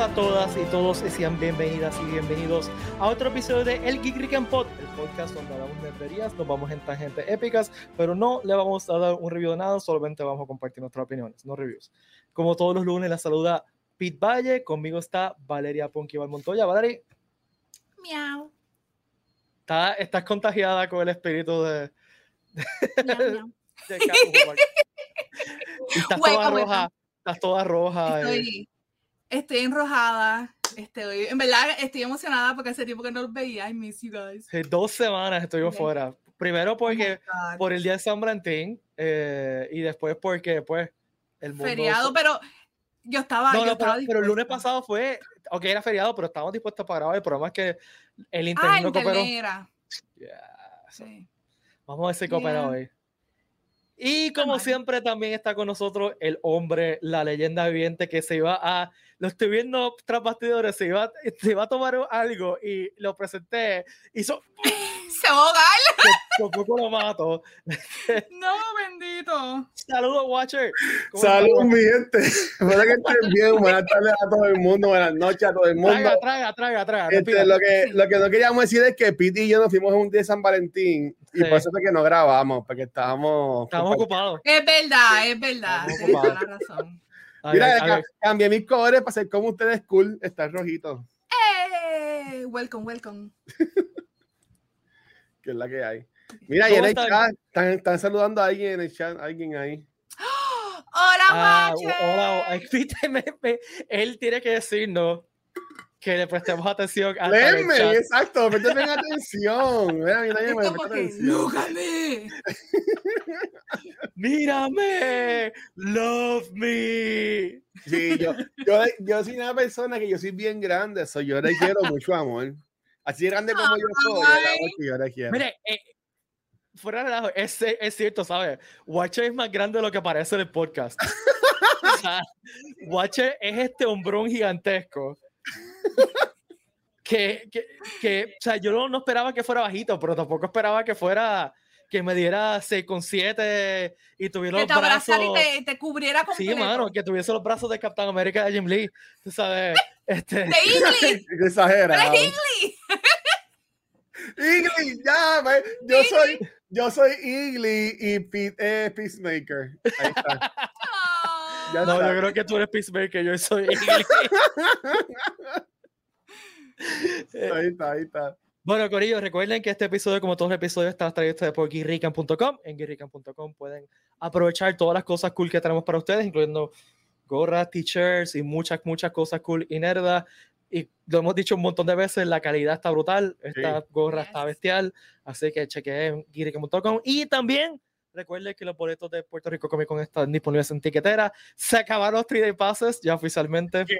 a todas y todos y sean bienvenidas y bienvenidos a otro episodio de El Geek Rick and Pod, el podcast donde hablamos nerderías, nos vamos en tangentes épicas, pero no le vamos a dar un review de nada, solamente vamos a compartir nuestras opiniones, no reviews. Como todos los lunes, la saluda Pete Valle, conmigo está Valeria Ponquival Montoya. Valeria. Miau. Está, estás contagiada con el espíritu de... Miau, miau. de estás toda Hueca, hueca. roja, estás toda roja. Estoy, estoy enrojada. Estoy, en verdad, estoy emocionada porque hace tiempo que no los veía. I miss you guys. Sí, dos semanas estuvimos Ok. fuera. Primero Oh porque God. por el día de San Valentín eh, y después porque pues el mundo Feriado, pero yo estaba. no, yo no, pero, estaba pero el lunes pasado fue ok era feriado pero estábamos dispuestos para grabar el problema es que el Ah, internet no cooperó era. Yeah, so, Sí. vamos a ver si coopera Yeah. hoy y como siempre también está con nosotros el hombre la leyenda viviente que se iba a lo estoy viendo tras bastidores se iba, se iba a tomar algo y lo presenté hizo Se por poco lo mato No, bendito. Saludos, Watcher. ¿Cómo Saludos, mi gente. Espero que estén bien. Buenas tardes a todo el mundo. Buenas noches a todo el mundo. Traga, traga, traga, traga. Este, lo, que, lo que no queríamos decir es que Pete y yo nos fuimos un día de San Valentín y Sí. por eso es que no grabamos, porque estábamos. Estamos ocupados. Es verdad, es verdad. Estamos Tienes toda la ocupados. razón. Mira, ver, a ca- ver. cambié mis colores para ser como ustedes cool. Está rojito, ¡Eh! Welcome, welcome. que es la que hay. Mira, y ¿Cómo en el están? chat están, están saludando a alguien en el chat, alguien ahí. Hola, Ah, hola, me- él tiene que decirnos que le prestemos atención a Léeme, exacto, préstame atención. Mira, mira, mira, me. Mírame, love me. Sí, yo, yo, yo soy una persona que yo soy bien grande, soy yo le quiero mucho amor. Así de grande como yo soy, yo le quiero. Mire, eh, fuera de relajo, es, es cierto, ¿sabes? Watcher es más grande de lo que parece en el podcast. o sea, Watcher es este hombrón gigantesco. que, que, que, o sea, yo no, no esperaba que fuera bajito, pero tampoco esperaba que fuera, que me diera 6 con 7 y tuviera Que los te abrazara y brazos. te, te cubriera Sí, completo. mano, que tuviese los brazos de Captain America de Jim Lee. Tú sabes, este. De English. Qué exagerado. ¡De English! Igly, ya, ve, yo soy, yo soy Igly y Pete es Peacemaker. Ahí está. Ya No, está. yo creo que tú eres Peacemaker, yo soy Eh, Ahí está, ahí está. Bueno, Corillo, recuerden que este episodio, como todos los episodios, está traído ustedes por guirrican.com. En guirrican.com pueden aprovechar todas las cosas cool que tenemos para ustedes, incluyendo gorras, t-shirts y muchas, muchas cosas cool y nerdas. Y lo hemos dicho un montón de veces, la calidad está brutal, esta gorra está Yes. bestial, así que chequen guirrican.com. Y también recuerden que los boletos de Puerto Rico Comic Con están disponibles en tiquetera. Se acabaron los 3 Day Passes ya oficialmente. ¿Qué?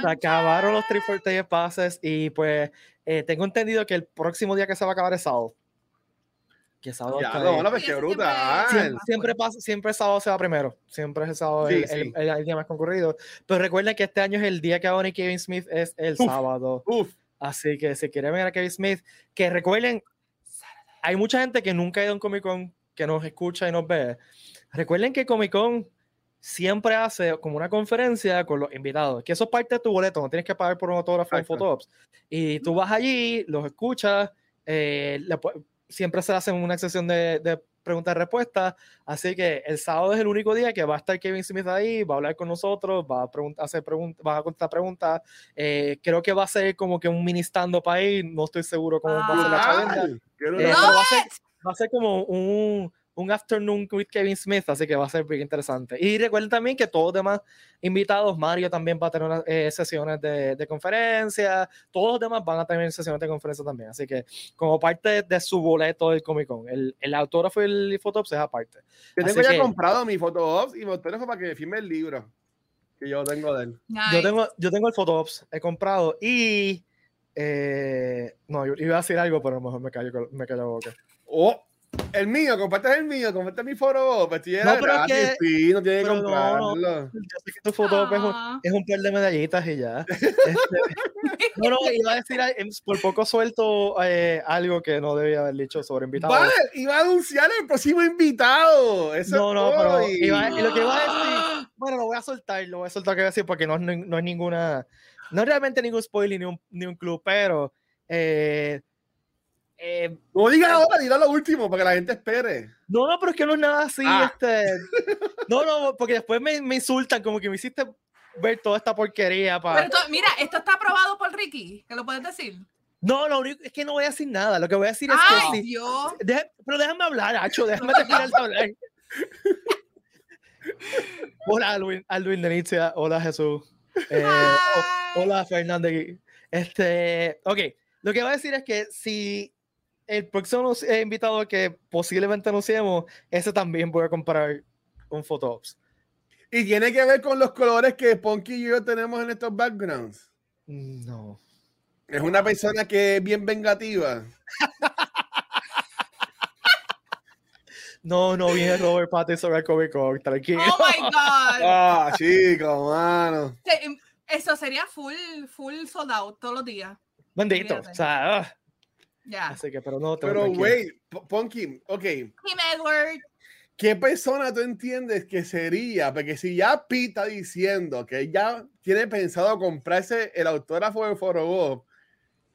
Se acabaron los 3 for Passes y pues eh, tengo entendido que el próximo día que se va a acabar es sábado. Que sábado Ya, no, no, pues qué brutal. Siempre, siempre, pasa, siempre el sábado se va primero. Siempre es el sábado Sí, el, sí. el- el día más concurrido. Pero recuerden que este año es el día que va a venir Kevin Smith, es el Uf. sábado. Uf, Así que si quieren ver a Kevin Smith, que recuerden, hay mucha gente que nunca ha ido a un Comic Con, que nos escucha y nos ve. Recuerden que Comic Con siempre hace como una conferencia con los invitados, que eso es parte de tu boleto, no tienes que pagar por un autógrafo en. Photops. Y tú vas allí, los escuchas, eh, le siempre se hacen una sesión de, de preguntas y respuestas, así que el sábado es el único día que va a estar Kevin Smith ahí, va a hablar con nosotros, va a preguntar, hacer preguntas, va a contestar preguntas, eh, creo que va a ser como que un mini stand-up ahí, no estoy seguro cómo va a ser la brutal. Qué Eh, brutal. pero va, a ser, va a ser como un, un afternoon with Kevin Smith, así que va a ser bien interesante. Y recuerden también que todos los demás invitados, Mario también va a tener eh, sesiones de, de conferencia, todos los demás van a tener sesiones de conferencia también, así que como parte de su boleto del Comic Con, el, el autógrafo y el fotops es aparte. Yo así tengo ya que- comprado mi foto y mi autógrafo para que me firme el libro que yo tengo de él. Yo Nice. tengo, yo tengo el fotops, he comprado y... eh, no, yo iba a decir algo, pero a lo mejor me callo, me callo la boca. Oh, El mío, compartes el mío, compartes mi foro. Pues No, pero es gratis, que- sí, no tiene que no, comprarlo. no. Yo sé que tu foto es, un, Ah. es un par de medallitas y ya. Este, no, no, iba a decir eh, por poco suelto eh, algo que no debía haber dicho sobre invitados. Vale, iba a anunciar el próximo invitado. Eso No, no, pero iba- y lo que iba a decir, bueno, lo voy a soltar, lo voy a soltar que voy a decir porque no, es ni- no es ninguna, no es realmente ningún spoiler ni un, ni un club, pero eh, eh, No digas ahora, dilo lo último para que la gente espere. no, no, pero es que no es nada así, Ah. este, no, no, porque después me, me insultan, como que me hiciste ver toda esta porquería para... Pero esto- mira, esto está aprobado por Ricky, que lo puedes decir. No, lo único es que no voy a decir nada, lo que voy a decir es Ay, que sí. Dios. Deja- pero déjame hablar, Acho, déjame terminar de hablar. Hola, Alwin, Alwin Denicia. Hola, Jesús. Eh, o- Hi. hola, Fernández. Este, ok, lo que voy a decir es que si el próximo eh, invitado que posiblemente anunciemos, ese también voy a comprar un Photops. Y tiene que ver con los colores que Ponky y yo tenemos en estos backgrounds. No. Es una persona que es bien vengativa. No, no viene Robert Pattinson al Comic Con, tranquilo. Oh my God. Ah, chico, mano. Em, Eso sería full, full sold out todos los días. Bendito. O sea, ah, Ya. así que, pero no. te- Pero, tranquilo. wait, P- Ponky, ok. Team Edward. ¿Qué persona tú entiendes que sería? Porque si ya Pete está diciendo que ya tiene pensado comprarse el autógrafo de Forobo,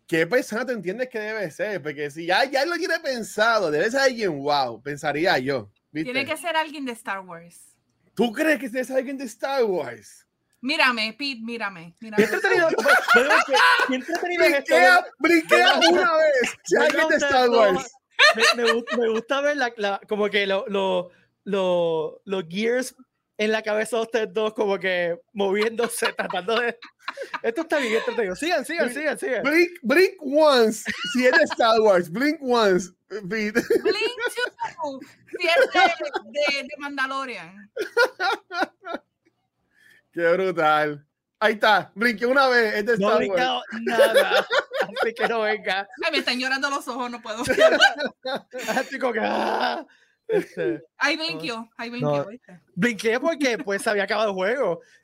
¿qué persona tú entiendes que debe ser? Porque si ya, ya lo tiene pensado, debe ser alguien wow, pensaría yo. ¿viste? Tiene que ser alguien de Star Wars. ¿Tú crees que ser alguien de Star Wars? Mírame, Pete, mírame. mírame. Qué entretenido. qué entretenido es esto, Brinquea, brinquea una vez. Si alguien de Star Wars. Me, me gusta, me gusta ver la, la- como que lo- lo- lo- los gears en la cabeza de ustedes dos, como que moviéndose, tratando de. Esto está bien entretenido. Sigan, sigan, sigan, sigan. Blink, blink once. Si es de Star Wars, blink once. Pete. Blink 2. Si es de, de, de Mandalorian. Qué brutal. Ahí está, brinqué una vez, es de No he Star Wars. brincado nada. Así que no venga. Ay, me están llorando los ojos, no puedo. Así como que. ah. Este, Ahí blinqueó, ahí No. ¿viste? brinqué porque pues se había acabado el juego.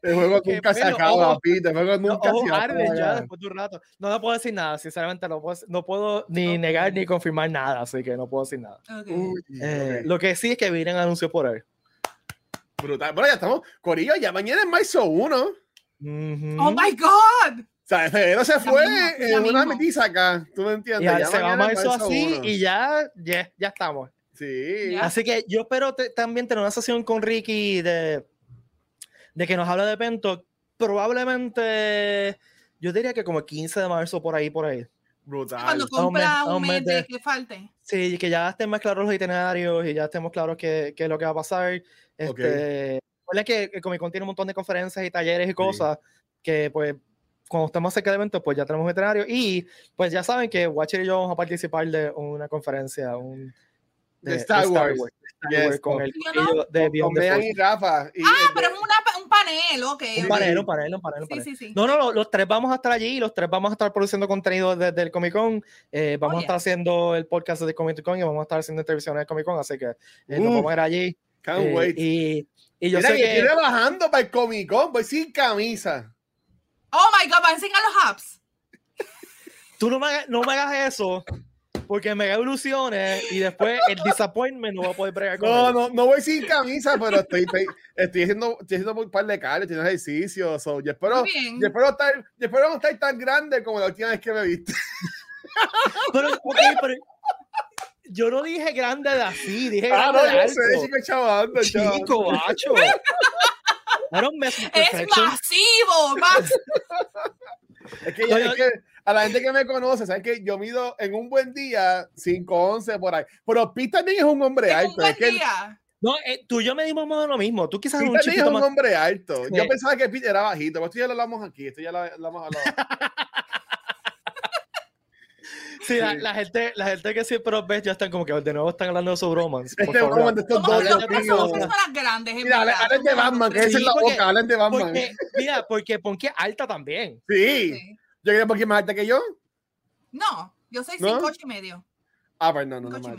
El juego Que, nunca se pero, acaba, ojo, Pete. El juego Los nunca ojos se arden ya acaba. después de un rato. No, no puedo decir nada, sinceramente no puedo, no puedo ni negar ni confirmar nada, así que no puedo decir nada. Ok. Uy, Eh, ok. Lo que sí es que vienen anuncios por ahí. Brutal. Bueno, ya estamos. Corillo, ya mañana es marzo 1. O Ujú. Oh my God. sea, febrero se fue mismo, ya en una mismo. metiza acá. ¿Tú me entiendes? y ahora Ya se va marzo así 1. y ya, ya, ya estamos. Sí. Ya. Así que yo espero te- también tener una sesión con Ricky de, de que nos hable de Pento. Probablemente, yo diría que como el 15 de marzo, por ahí, por ahí. Brutal. Cuando compra un mes de que falte. Sí, que ya estén más claros los itinerarios y ya estemos claros qué, qué es lo que va a pasar. Este, recuerden que el Comic Con tiene un montón de conferencias y talleres y cosas que, pues, cuando estemos cerca de eventos, pues ya tenemos un itinerario. Y, pues, ya saben que Watcher y yo vamos a participar de una conferencia un, De Star Wars. de Star Yes, Wars con con- el Yo corillo de Con Beyond the Force. y Rafa. Y, Ah, eh, pero es una, un panel, ok. Un panel, un panel, un panel, un Sí, panel. sí, sí. No, no, no, los tres vamos a estar allí los tres vamos a estar produciendo contenido desde el Comic Con. Eh, vamos Oh, a estar haciendo el podcast de Comic Con y vamos a estar haciendo intervenciones de Comic Con, así que eh, nos Uh, vamos a ir allí. Can't eh, wait. y, y yo Mira sé que estoy trabajando para el Comic Con, voy sin camisa. Oh my God, van a enseñar los apps. tú no me, no me hagas eso porque me haga ilusiones y después el disappointment no va a poder bregar con No, él. no, no voy sin camisa, pero estoy, estoy, estoy haciendo, estoy haciendo un par de carnes, estoy haciendo ejercicio. So, yo, espero, yo, espero estar, yo espero no estar tan grande como la última vez que me viste. Pero, ok, pero yo no dije grande de así, dije Ah, grande no, de yo alto. sé, chico, chavando. Chico, Es masivo, más. Es que, No, es yo- que a la gente que me conoce, saben que yo mido en un buen día 5'11 por ahí. Pero Pete también es un hombre Es un alto. buen Es que día. No, eh, tú y yo medimos más o menos lo mismo. Tú quizás Pete un también es chiquito un más. hombre alto. Yo Sí. pensaba que Pete era bajito, pero esto ya lo hablamos aquí, esto ya lo hablamos hablado. Sí, la, Sí. la gente, la gente que siempre los ves ya están como que de nuevo están hablando de su bromance. Este bromance de estos dos, somos personas grandes. Mira, hablen de Batman, que es en la porque- boca, hablen de Batman. Porque, mira, porque Ponky es alta también. Sí. Sí. Yo creo que es más alta que yo. No, yo soy ¿No? cinco ocho y medio. Ah, pues no, no, no, no, no. O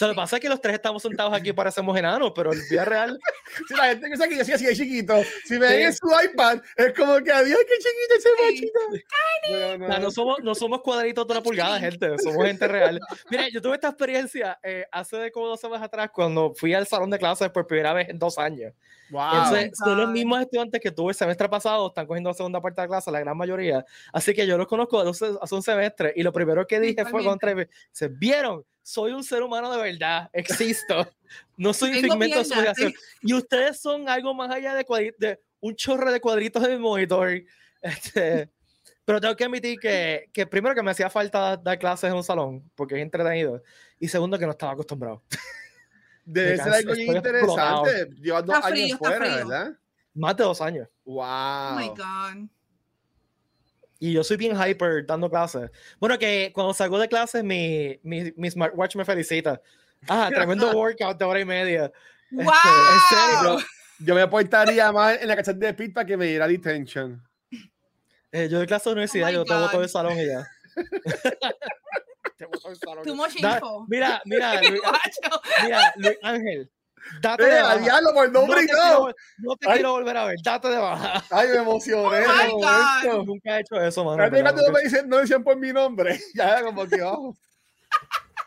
sea, lo que pasa es que los tres estamos sentados aquí parecemos enanos, pero el día real, Si la gente piensa que yo soy así de chiquito, si me ven en su iPad, es como que adiós, qué chiquito ese machito. No, o sea, no somos, no somos cuadritos de una pulgada, gente, somos gente real. Mira, yo tuve esta experiencia eh, hace de como dos semanas atrás cuando fui al salón de clases por primera vez en dos años. Wow. Entonces, my son los mismos estudiantes que tuve el semestre pasado, están cogiendo la segunda parte de la clase, la gran mayoría. Así que yo los conozco hace, hace un semestre y lo primero que dije fue contra ellos, se vieron, soy un ser humano de verdad, existo, no soy un Tengo figmento de imaginación. Y ustedes son algo más allá de, de un chorro de cuadritos de mi monitor. Este, pero tengo que admitir que, que primero que me hacía falta dar clases en un salón, porque es entretenido, y segundo que no estaba acostumbrado. Debe ser algo interesante. Llevas dos Está frío, años fuera, frío. ¿verdad? Más de dos años. Wow. Oh my God. Y yo soy bien hyper dando clases. Bueno, que cuando salgo de clases, mi, mi, mi smartwatch me felicita. Ah, tremendo workout de hora y media. ¡Wow! en serio. Yo me portaría más en la casa de Pete para que me diera detention. Eh, yo doy clases de universidad, my yo te boto del salón y ya. Te boto del salón. Too much Da- info. mira, mira, Luis, mira, Luis Ángel. Date de ¡Eh, baja. diablo, por No nombre te, y quiero, todo! vol- no te Ay. quiero volver a ver, date de baja. Ay, me emocioné. Oh. Nunca he hecho eso, mano. No me dicen, no decían por mi nombre. Ya era como que, oh.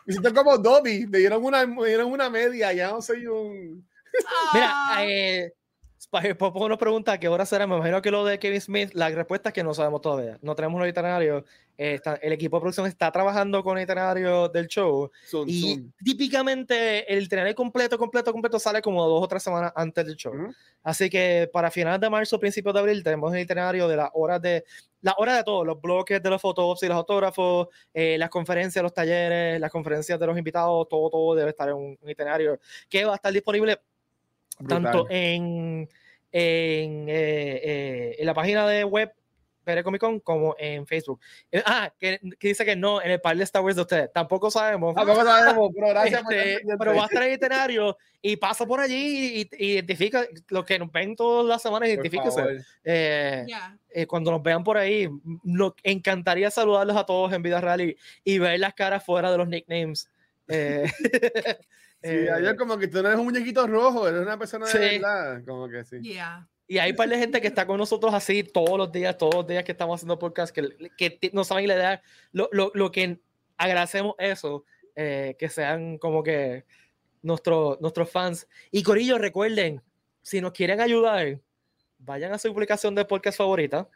Me siento como Dobby. Me dieron una, me dieron una media. Ya no soy un. Mira, eh, Spa- Popo nos pregunta a qué hora será. Me imagino que lo de Kevin Smith, la respuesta es que no sabemos todavía. No tenemos un itinerario. Eh, está- el equipo de producción está trabajando con el itinerario del show. Sun, Y sun. típicamente el itinerario completo, completo, completo sale como dos o tres semanas antes del show. Ujú. Así que para finales de marzo, principios de abril, tenemos el itinerario de las horas de las horas de todos, los bloques de los fotógrafos y los autógrafos, eh, las conferencias, los talleres, las conferencias de los invitados, todo, todo debe estar en un, un itinerario que va a estar disponible tanto Brutal. en, en, eh, eh, en la página de web PR Comic Con como en Facebook. Eh, ah, que, que dice que no, en el par de Star Wars de ustedes. Tampoco sabemos. Tampoco sabemos, pero gracias Este, pero va a estar en el itinerario y pasa por allí y, y identifica lo que nos ven todas las semanas, identifíquese. Eh, ya. eh, cuando nos vean por ahí, nos encantaría saludarlos a todos en vida real y, y ver las caras fuera de los nicknames. Eh, Sí, eh, ayer como que tú no eres un muñequito rojo, eres una persona de Sí. verdad. Como que sí. Yeah. Y hay un par de gente que está con nosotros así todos los días, todos los días que estamos haciendo podcast, que, que no saben la idea, lo, lo, lo que agradecemos eso, eh, que sean como que nuestro, nuestros fans. Y Corillo, recuerden, si nos quieren ayudar, vayan a su publicación de podcast favorita,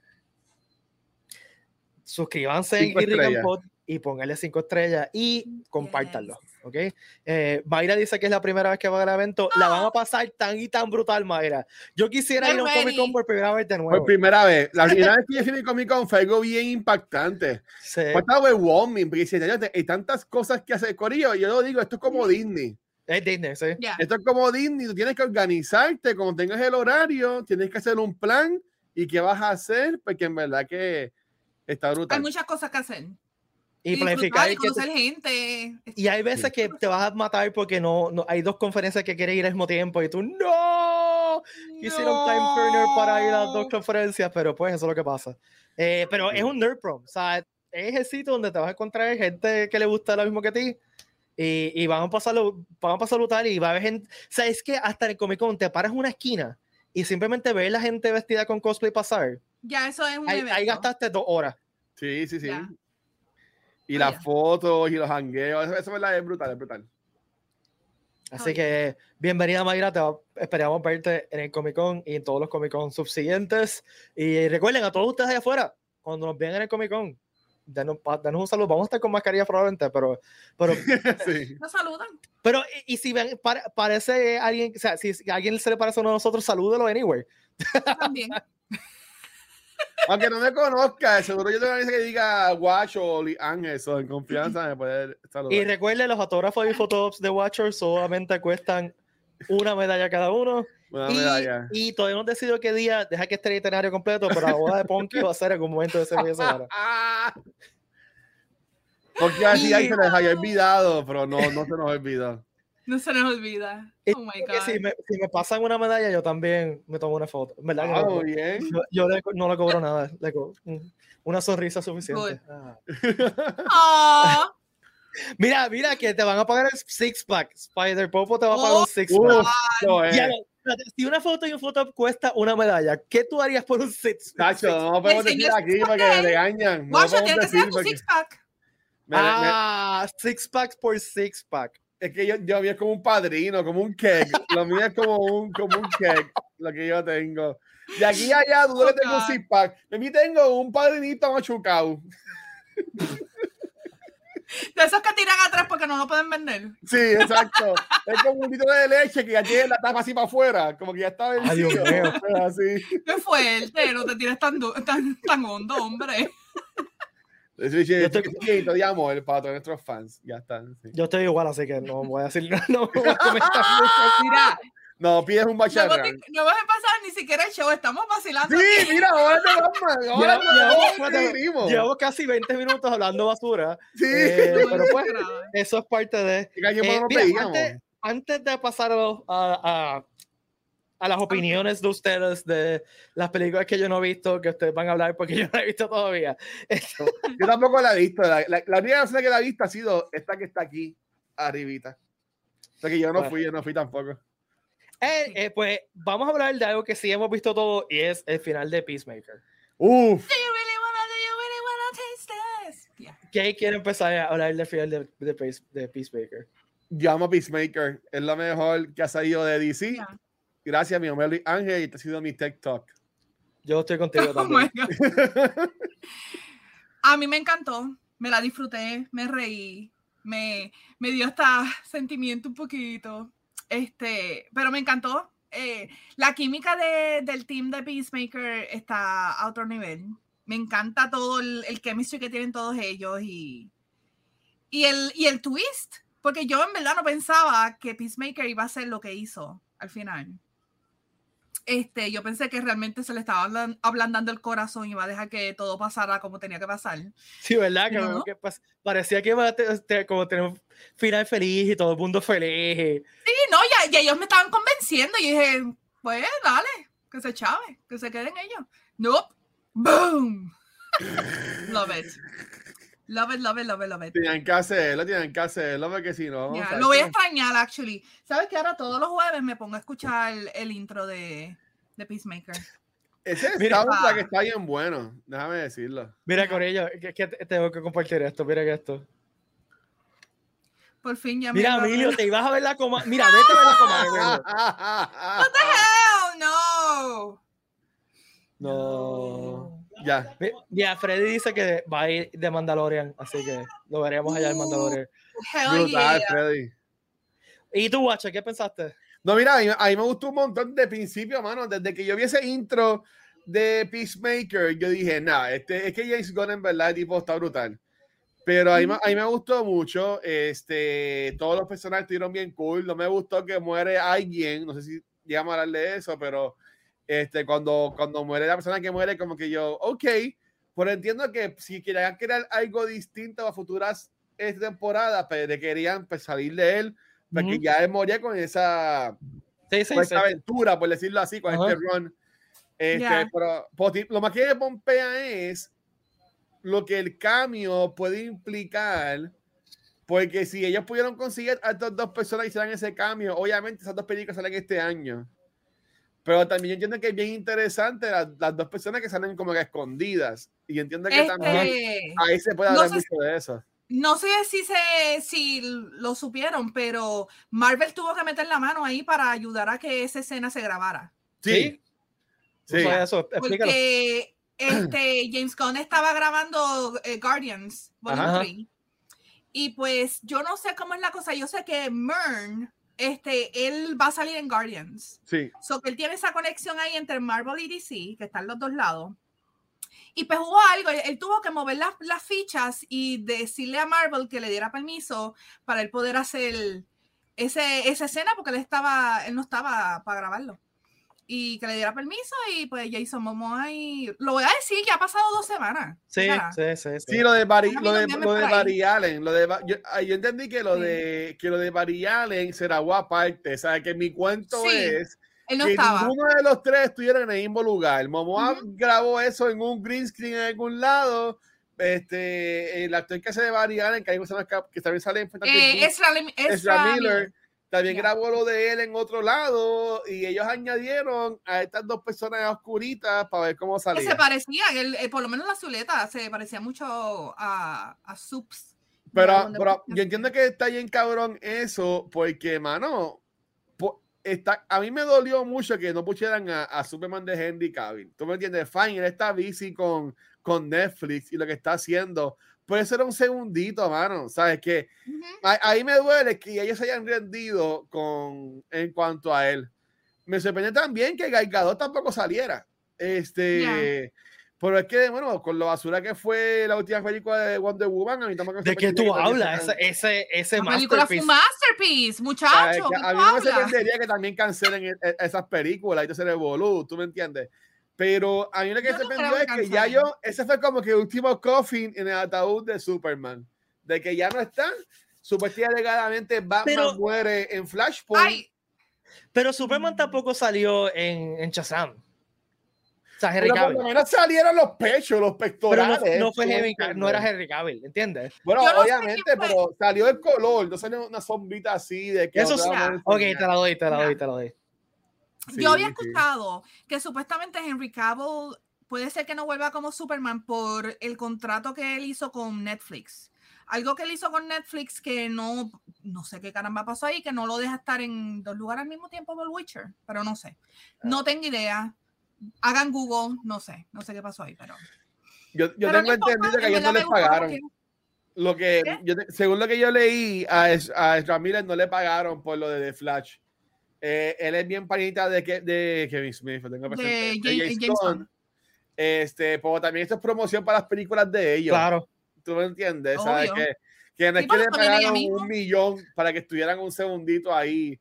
suscríbanse Cinco en. Pod y pónganle cinco estrellas y compártanlo. ¿Ok? Eh, Mayra dice que es la primera vez que va al evento. La van a pasar tan y tan brutal, Mayra. Yo quisiera ir a un Comic Con por primera vez de Por nuevo. primera vez. La primera vez que yo fui a mi Comic Con fue algo bien impactante. Sí. Fue hasta overwhelming, porque dice, "Ya, hay tantas cosas que hacer Corillo. Yo lo digo, esto es como Disney. Es Disney, sí. Yeah. Esto es como Disney, tú tienes que organizarte, cuando tengas el horario, tienes que hacer un plan y qué vas a hacer, porque en verdad que está Hay brutal. muchas cosas que hacer. Y planificar. y conocer gente. Y hay veces que te vas a matar porque no, no hay dos conferencias que quieres ir al mismo tiempo y tú no hicieron time turner para ir a las dos No. conferencias, pero pues eso es lo que pasa. Eh, pero es un nerd prom, o sea, es el sitio donde te vas a encontrar gente que le gusta lo mismo que a ti y, y van a pasarlo, van a pasarlo tal y va a haber gente, o sea, es que hasta en el Comic Con te paras en una esquina y simplemente ves la gente vestida con cosplay pasar, Ya, eso es un ahí, evento. ahí gastaste dos horas. Sí, sí, sí. Ya. Y Ah, las ya. fotos y los hangueos, eso, eso ¿verdad? es brutal, es brutal. Así Ay. que bienvenida Mayra, te va- esperamos verte en el Comic Con y en todos los Comic Con subsiguientes. Y recuerden a todos ustedes allá afuera, cuando nos vean en el Comic Con, denos, pa- denos un saludo. Vamos a estar con mascarilla probablemente, pero, pero, sí. Nos saludan. pero y, y si ven, pare- parece alguien, o sea, si, si a alguien se le parece a uno de nosotros, salúdelo anyway. También. Aunque no me conozca, seguro yo tengo alguien que diga Guacho o Ángel, en confianza me puede Y saludar. recuerden, los autógrafos y fotops de Watcher solamente cuestan una medalla cada uno. Una Y, medalla. y todavía no decido qué día, deja que esté el itinerario completo, pero la boda de Ponky va a ser en algún momento de ese semana. Ah. Porque así ahí Y- se les había olvidado, pero no, no se nos olvidó. No se nos olvida. Es Oh my que God. si me, si me pasan una medalla, yo también me tomo una foto. ¿Verdad? que Ah, no, bien. yo yo le no le cobro nada. Le co- un- una sonrisa suficiente. Ah. Mira, mira, que te van a pagar el six pack. Spider Popo te va a pagar Oh, un six pack. no, eh. Ya, espérate, si una foto y un foto cuesta una medalla, ¿qué tú harías por un six pack? Tacho, no podemos decir aquí six porque pack, me eh. regañan. No Guacho, tiene que ser porque- six pack. me- me- Ah, six packs por six pack. Es que yo, yo mío es como un padrino, como un keg. Lo mío es como un, como un keg, lo que yo tengo. De aquí a allá, dudo Oh, que tengo un six pack. De mí tengo un padrinito machucado. De esos que tiran atrás porque no lo pueden vender. Sí, exacto. es como un litro de leche que ya tiene la tapa así para afuera, como que ya está Ay, Dios vencido. mío. Así. Qué fuerte, no te tires tan, tan, tan hondo, hombre. Sí, estoy- sí, de amor para todos nuestros fans. Ya están. sí. Yo estoy igual, así que no voy a decir, no, no voy a comentar mucho. Mira, No, pides un no hemos, bacharán. no hemos empezado ni siquiera el show, estamos vacilando. Sí, aquí. mira, ahora te vamos. Ahora Llevamos- te llevamos- vamos. seguimos. Llevo casi 20 minutos hablando basura. Sí. Eh, Estoy pero pues, eso es parte de. Eh, no mira, antes, antes de pasar a, los- a- a- a las opiniones de ustedes de las películas que yo no he visto, que ustedes van a hablar porque yo no la he visto todavía. Yo tampoco la he visto. La, la, la única persona que la he visto ha sido esta que está aquí, arribita. O sea que yo no Bueno. fui, yo no fui tampoco. Eh, eh, pues vamos a hablar de algo que sí hemos visto todo y es el final de Peacemaker. Uf, Do you really wanna, do you really wanna taste this? Yeah. ¿Quién quiere empezar a hablar del final de, de, de Peacemaker? yo amo Peacemaker. Es lo mejor que ha salido de DC. Yeah. Gracias, mi hombre Luis Ángel. Y este ha sido mi TikTok. Yo estoy contigo Oh también. A mí me encantó, me la disfruté, me reí, me, me dio hasta sentimiento un poquito. Este, pero me encantó. eh, la química de- del team de Peacemaker está a otro nivel. Me encanta todo el, el chemistry que tienen todos ellos y, y, el, y el twist. Porque yo en verdad no pensaba que Peacemaker iba a hacer lo que hizo al final. Este, yo pensé que realmente se le estaba ablan- ablandando el corazón y iba a dejar que todo pasara como tenía que pasar. Sí, ¿verdad? Que, ¿No? que parecía que iba a te- como tener un final feliz y todo el mundo feliz. Sí, no, ya, ya ellos me estaban convenciendo y dije, pues dale, que se chave, que se queden ellos. Nope. Boom. love it. Love it, love it, love it, love it. Tenían que hacerlo, tenían que hacerlo, porque si no. ¿sabes lo voy a extrañar, actually. ¿Sabes que ahora todos los jueves me pongo a escuchar el, el intro de, de Peacemaker? Ese Mira. soundtrack que está bien bueno, déjame decirlo. Mira. Corillo, que, que te- tengo que compartir esto. Mira que esto. Por fin ya me Mira, Emilio, te ibas a ver la coma. Mira, vete a ver la coma. Emilio. Hell no. No. Ya. Mira, Freddy dice que va a ir de Mandalorian, así que lo veremos allá en Uh. Mandalorian. Hell Brutal, yeah. Freddy. ¿Y tú, Guacha, qué pensaste? No, mira, a mí, a mí me gustó un montón de principio, mano. Desde que yo vi ese intro de Peacemaker, yo dije, nada, este, es que James Gunn en verdad, tipo, está brutal. Pero a mí, a mí me gustó mucho. Este, todos los personajes estuvieron bien cool. No me gustó que muere alguien. No sé si llegamos a hablar de eso, pero este, cuando, cuando muere la persona que muere, como que yo, ok. Pero entiendo que si querían crear algo distinto a futuras esta temporada, pero querían pues, salir de él, porque Ujú. ya él moría con esa Sí, sí, con sí. aventura, por decirlo así, con Ajá. este run. Este, Ya. pero poti- lo más que me pompea es lo que el cambio puede implicar, porque si ellos pudieron conseguir a estas dos personas que hicieran ese cambio, obviamente esas dos películas salen este año. Pero también yo entiendo que es bien interesante las, las dos personas que salen como que escondidas. Y entiendo que también Este, ahí se puede no hablar sé mucho de eso. no sé si se si lo supieron, pero Marvel tuvo que meter la mano ahí para ayudar a que esa escena se grabara. Sí, ¿Tú sí. sabes eso? Explícalo. Porque este, James Gunn estaba grabando eh, Guardians Volume Ajá. 3. Y pues yo no sé cómo es la cosa. Yo sé que Mern, este, él va a salir en Guardians. sí. So que él tiene esa conexión ahí entre Marvel y DC, que están los dos lados. Y pues hubo algo, él, él tuvo que mover las, las fichas y decirle a Marvel que le diera permiso para él poder hacer ese, esa escena, porque él, estaba, él no estaba para grabarlo. Y que le diera permiso y pues Jason Momoa y... Lo voy a decir, ya ha pasado dos semanas. Sí, sí, sí, sí. Sí, lo de Barry, lo de, lo de. Barry Allen, lo de, yo, yo entendí que lo Sí. de que lo de Barry Allen será aparte, o sea, que mi cuento Sí, es Él no que estaba. ninguno de los tres estuviera en el mismo lugar. Momoa Ujú. grabó eso en un green screen en algún lado este, el actor que hace de Barry Allen, que, hay personas que, que también sale en Fantastic Eh, Ezra, Miller. También Ya. grabó lo de él en otro lado y ellos añadieron a estas dos personas oscuritas para ver cómo Que salía. se parecía, el- eh, por lo menos la zuleta se parecía mucho a, a Sups. Pero, pero yo entiendo que está bien cabrón eso, porque, mano, po- está, a mí me dolió mucho que no pusieran a, a Superman de Henry Cavill. ¿Tú me entiendes? Fine, él está busy con, con Netflix y lo que está haciendo. Pero eso era un segundito, mano. ¿Sabes qué? Ujú. A- Ahí me duele que ellos se hayan rendido con, en cuanto a él. Me sorprende también que Gal Gadot tampoco saliera. Este, pero es que, bueno, con lo basura que fue la última película de Wonder Woman, a mí tampoco me ¿De qué tú que hablas? Ese, ese, ese La película fue masterpiece. un masterpiece, muchacho. Que ¿qué A mí no me sorprendería que también cancelen e- e- esas películas y se le volú, ¿tú me entiendes? Pero a mí lo que Yo se no sorprendió creo es que que ya yo, ese fue como que el último coffin en el ataúd de Superman, de que ya no está. Supuestamente alegadamente Batman Pero- muere en Flashpoint. Ay, Pero Superman tampoco salió en, en Shazam. O sea, Henry Pero por Cavill. lo menos salieron los pechos, los Pero pectorales. no, no fue ¿tú me Henry Cavill, no era? Henry Cavill, ¿entiendes? Bueno, no obviamente, pero salió el color, no salió una sombrita así de que Eso sí. Ok, te la doy, te la doy, te la doy. Sí, yo había sí. escuchado que supuestamente Henry Cavill puede ser que no vuelva como Superman por el contrato que él hizo con Netflix. Algo que él hizo con Netflix que no, no sé qué caramba pasó ahí, que no lo deja estar en dos lugares al mismo tiempo por Witcher, pero no sé. Ah. No tengo idea. Hagan Google, no sé, no sé qué pasó ahí, pero. Yo, yo pero tengo entendido que en ellos no les pagaron. Lo que, yo según lo que yo leí, a, a Miller no le pagaron por lo de The Flash. Eh, él es bien panita de, que- de Kevin Smith, tengo presente, De James- James Gunn. Este, pero también esto es promoción para las películas de ellos. Claro. ¿Tú me entiendes? ¿Sabes? Obvio. Que, que no es que le pagaron un millón para que estuvieran un segundito ahí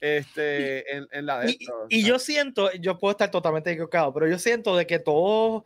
este, en, en la de Y, esto, y ¿sabes? yo siento, yo puedo estar totalmente equivocado, pero yo siento de que todos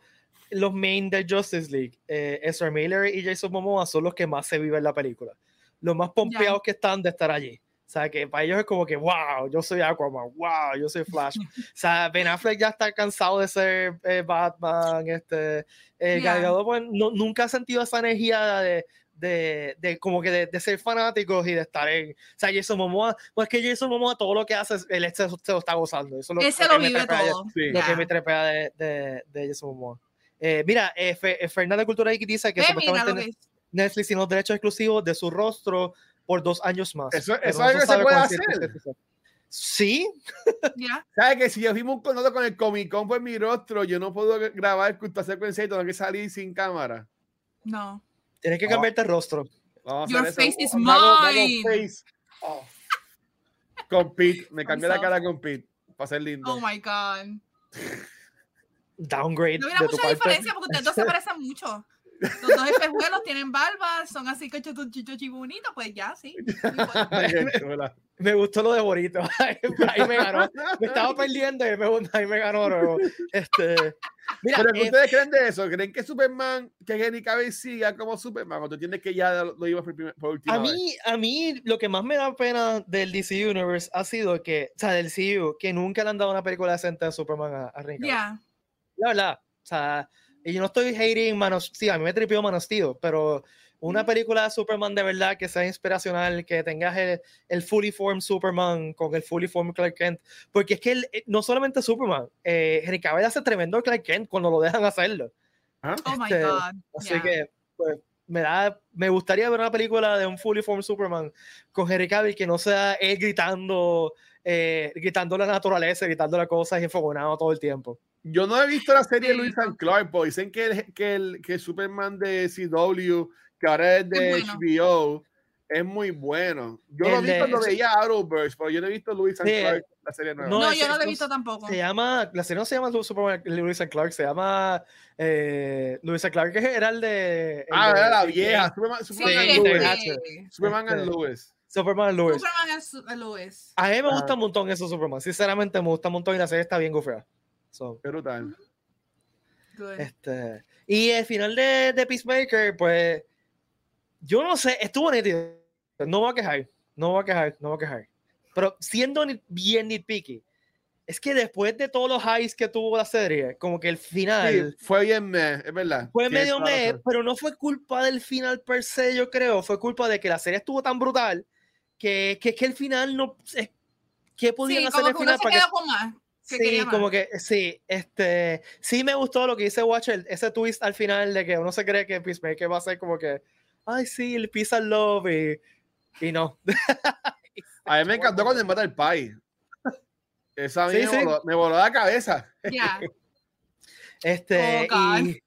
los main de Justice League, eh, Ezra Miller y Jason Momoa son los que más se viven la película. Los más pompeados que están de estar allí. O sea, que para ellos es como que, wow, yo soy Aquaman, wow, yo soy Flash. o sea, Ben Affleck ya está cansado de ser eh, Batman, este, eh, Yeah. Gadot, pues, no- nunca ha sentido esa energía de, de, de como que de, de ser fanáticos y de estar en, o sea, Jason Momoa, pues que Jason Momoa todo lo que hace, él se, se lo está gozando. Eso es lo, Él se lo lo que me vive trepea- todo. Sí. Lo que me trepea de, de, de Jason Momoa. Eh, mira, eh, eh, Fernanda Cultura aquí dice que mira supuestamente. Netflix tiene los derechos exclusivos de su rostro por dos años más. Eso- eso no es algo que se puede hacer. Sí, Ya. ¿Sabes que si yo firmo un contrato con el Comic Con por mi rostro, yo no puedo grabar esta secuencia y tengo que salir sin cámara? No. tienes que Oh. cambiarte el rostro. Vamos Your face is Hago- hago mine. face. Oh. Con Pete. Me cambié la cara con Pete. Para ser lindo. Oh my God. Downgrade No hubiera de tu mucha parte. diferencia porque ustedes dos se parecen mucho. Los dos espejuelos tienen barba, son así cachutuchitos y bonitos, pues ya, sí. Me gustó lo de Borito. Ahí, me ganó. Me estaba perdiendo y me, ahí me ganó. luego. Este, mira, Pero ¿qué eh, ustedes creen de eso? ¿Creen que Superman, que Henry Cavill siga como Superman? O tú entiendes que ya lo, lo iba por, por última A vez? mí, a mí lo que más me da pena del DC Universe ha sido que, o sea, del CU, que nunca le han dado una película decente de Superman a, a Henry Cavill. Ya. La verdad, o sea, y yo no estoy hating Man of sí, a mí me tripió Man of Steel, pero una Ujú. película de Superman de verdad que sea inspiracional, que tengas el, el fully formed Superman con el fully formed Clark Kent, porque es que él, eh, no solamente Superman, eh, Henry Cavill hace tremendo Clark Kent cuando lo dejan hacerlo. ¿Ah? Oh my Este, God. Así ya. que, pues, me da, me gustaría ver una película de un fully formed Superman con Henry Cavill que no sea él gritando, eh, gritando la naturaleza, gritando las cosas y enfogonado todo el tiempo. Yo no he visto la serie de Sí, Luis and Clark, pero dicen que el, que el que Superman de CW, que ahora es de Es HBO, es muy bueno. Yo lo El vi de- cuando sí. veía Arrowverse, pero yo no he visto Luis and Sí, Clark, la serie nueva. no, No, yo no lo he visto tampoco. Se llama, la serie no se llama Superman Lewis and Clark, se llama eh, Lewis and Clark, que era el de. el ah, de- era la de- vieja, Superman, Sí, Superman Sí, and Lewis. este, Superman and Lewis. Superman and Lewis. Superman Lewis. A mí me Ah. gusta un montón eso Superman. Sinceramente me gusta un montón y la serie está bien gufea. So, Qué brutal. Good. este, y el final de, de Peacemaker, pues yo no sé, estuvo nítido. No voy a quejar, no voy a quejar, no voy a quejar. Pero siendo bien nitpicky, es que después de todos los highs que tuvo la serie, como que el final Sí, fue bien me, es verdad. fue Tienes medio toda la me, razón. pero no fue culpa del final per se, yo creo, fue culpa de que la serie estuvo tan brutal que, que es que el final no es, ¿qué podían Sí, hacer como el que uno final se para que con más. Que Sí, quería como que sí, este, sí me gustó lo que dice Watcher, ese twist al final de que uno se cree que Peacemaker va a ser como que, ay, sí, el peace and love y, y no. A mí me encantó cuando mata el pai. Esa a mí Sí, me, sí. voló, me voló la cabeza. Ya. Este, Oh, y,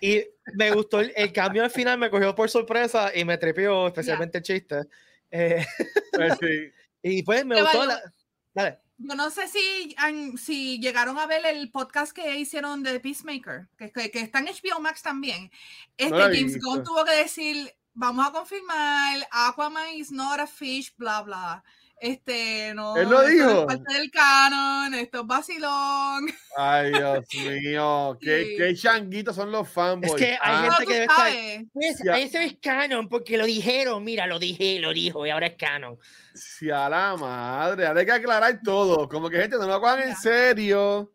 y me gustó el, el cambio al final, me cogió por sorpresa y me trepió, especialmente el chiste. Eh, Pues sí. y pues me Te gustó valió. la. Dale. Yo no sé si, si llegaron a ver el podcast que hicieron de Peacemaker, que, que, que está en HBO Max también. Este he James. Gunn tuvo que decir, vamos a confirmar, Aquaman is not a fish, bla, bla. Este, no, Él lo dijo. es parte del canon, esto es vacilón. Ay, Dios mío. Qué, Sí. qué changuitos son los fanboys. Es que hay Ah, gente que debe estar- Pues Ya. eso es canon, porque lo dijeron, mira, lo dije, lo dijo, y ahora es canon. Sí, a la madre. Ahora hay que aclarar todo. Como que gente no lo cojan en serio.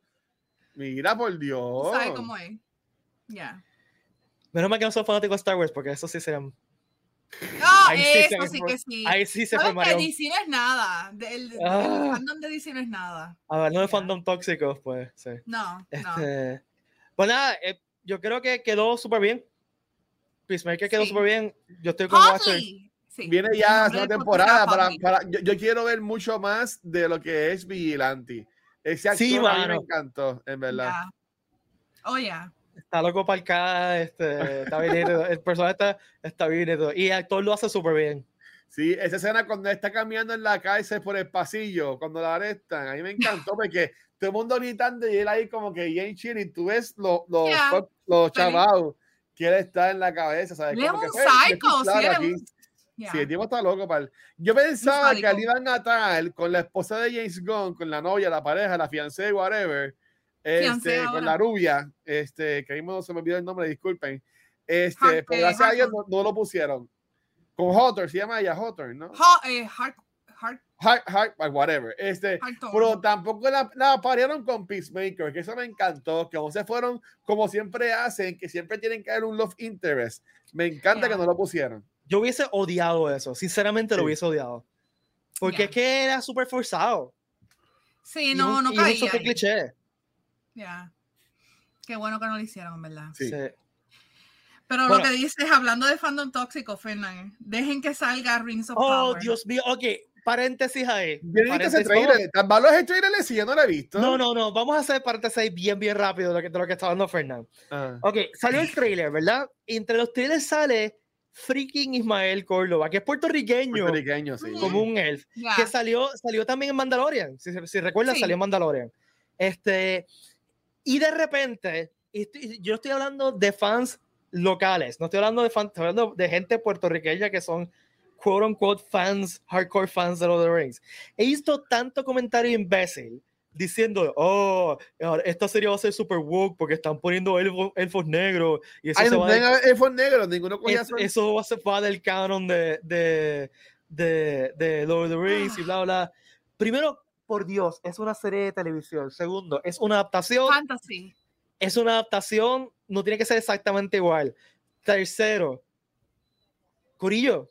Mira, por Dios. sabes cómo es. Ya. Menos mal que no soy fanático de Star Wars, porque eso sí serían. Ah, Ahí sí se eso sí que sí. Ahí sí se ¿Sabes fue Mario. DC no es nada. el Ah. fandom de DC no es nada. Hablando de fandom tóxicos, pues sí. No, no. Este, Pues nada, eh, yo creo que quedó súper bien. Peacemaker quedó Sí. súper bien. Yo estoy con Watcher. Hotly. Sí. Viene El ya la temporada para, para yo, yo quiero ver mucho más de lo que es Vigilante. Ese actor Sí, a mí me encantó, en verdad. Ya. Oh, ya. Está loco para acá, este, está bien El personaje está, está bien Y el actor lo hace súper bien. Sí, esa escena cuando está caminando en la calle por el pasillo, cuando la arrestan, a mí me encantó porque todo el mundo gritando y él ahí como que bien chill y tú ves los los Yeah. Feliz. chavados que él está en la cabeza, ¿sabes? Como que, un "Hey, yo estoy psycho, sí, claro él es aquí". un- ya. Sí, el tipo está loco. Pal. Yo pensaba que al iban a atar con la esposa de James Gunn, con la novia, la pareja, la fiancé, whatever, este, con la rubia, este, que mismo se me olvidó el nombre, disculpen. Este, Hart- pero eh, gracias a Dios no, no lo pusieron. Con Hotter, se llama ella Hotter, ¿no? Ho- eh, Hart- Hart- Hart, Hart, whatever. Este, Harton. pero tampoco la, la parearon con Peacemaker, que eso me encantó, que aún se fueron como siempre hacen, que siempre tienen que haber un love interest. Me encanta Ya. que no lo pusieron. Yo hubiese odiado eso, sinceramente lo Sí. hubiese odiado. Porque Ya. es que era súper forzado. Sí, y no, un- no y un caía. súper ahí. cliché. Ya. Qué bueno que no lo hicieron, verdad. Sí. Sí. Pero Bueno. lo que dices, hablando de fandom tóxico, Fernan, dejen que salga Rings of Oh, Power. Dios mío. Ok, paréntesis ahí. Paréntesis, vamos- trailer. Tan malo es el trailer ese, yo no lo he visto. No, no, no. Vamos a hacer paréntesis bien, bien rápido de lo que, de lo que está hablando Fernando. Ah. Ok, salió el trailer, ¿verdad? Y entre los trailers sale freaking Ismael Córdoba, que es puertorriqueño, Puertorriqueño, sí. como un elf. Ya. que salió, salió también en Mandalorian. Si, si recuerdan, Sí. salió en Mandalorian. Este, y de repente, estoy- yo estoy hablando de fans locales, no estoy hablando de fans, estoy hablando de gente puertorriqueña que son quote unquote fans, hardcore fans de Lord of the Rings. He visto tanto comentario imbécil diciendo, oh, esta serie va a ser super woke porque están poniendo elfos, elfos negros y eso Ay, se no va del- elfos negros, ninguno es- eso va a ser va del canon de, de, de, de Lord of the Rings y bla, bla. Primero, por Dios, es una serie de televisión. Segundo, es una adaptación. Fantasy. Es una adaptación, no tiene que ser exactamente igual. Tercero, Corillo,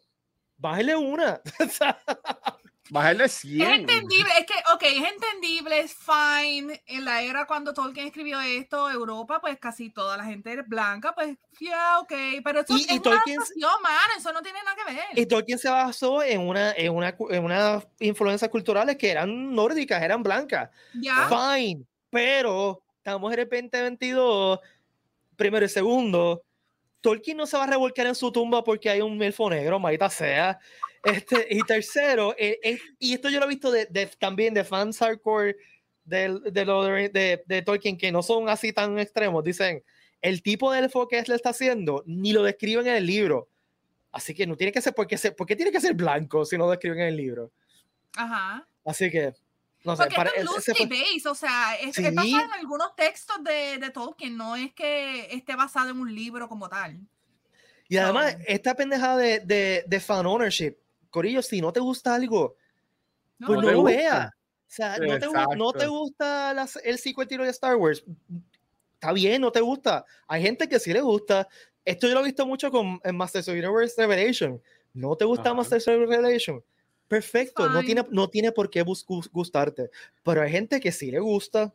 bájale una. Bajarle Es 100. entendible, es que, ok, es entendible, es fine. En la era cuando Tolkien escribió esto, Europa, pues casi toda la gente era blanca, pues, ya, ok, pero eso Y- es y una Tolkien- adaptación, man, eso no tiene nada que ver. y Tolkien se basó en una, en una, en unas influencias culturales que eran nórdicas, eran blancas. ya, Fine, pero estamos en el 2022, primero y segundo, Tolkien no se va a revolcar en su tumba porque hay un elfo negro, maldita sea. Este, y tercero, eh, eh, y esto yo lo he visto de, de- también de fans hardcore de, de, de- Tolkien que no son así tan extremos, dicen, el tipo de elfo que él está haciendo ni lo describen en el libro. Así que no tiene que ser, porque se, ¿por qué tiene que ser blanco si no lo describen en el libro? ajá. Así que, no sé, Porque para, esto es loosely based, o sea, es, Sí. es basado en algunos textos de, de Tolkien, no es que esté basado en un libro como tal. Y además, So- esta pendejada de, de, de fan ownership, Corillo, si no te gusta algo, No, pues No no, lo veas. sea, no te, no te, gusta el sequel de Star Wars. Está bien, no te gusta. Hay gente que sí le gusta. Esto yo lo he visto mucho con en Masters of Universe Revelation. ¿No te gusta Masters of Revelation? Perfecto, no tiene, no tiene por qué gustarte. Pero hay gente que sí le gusta.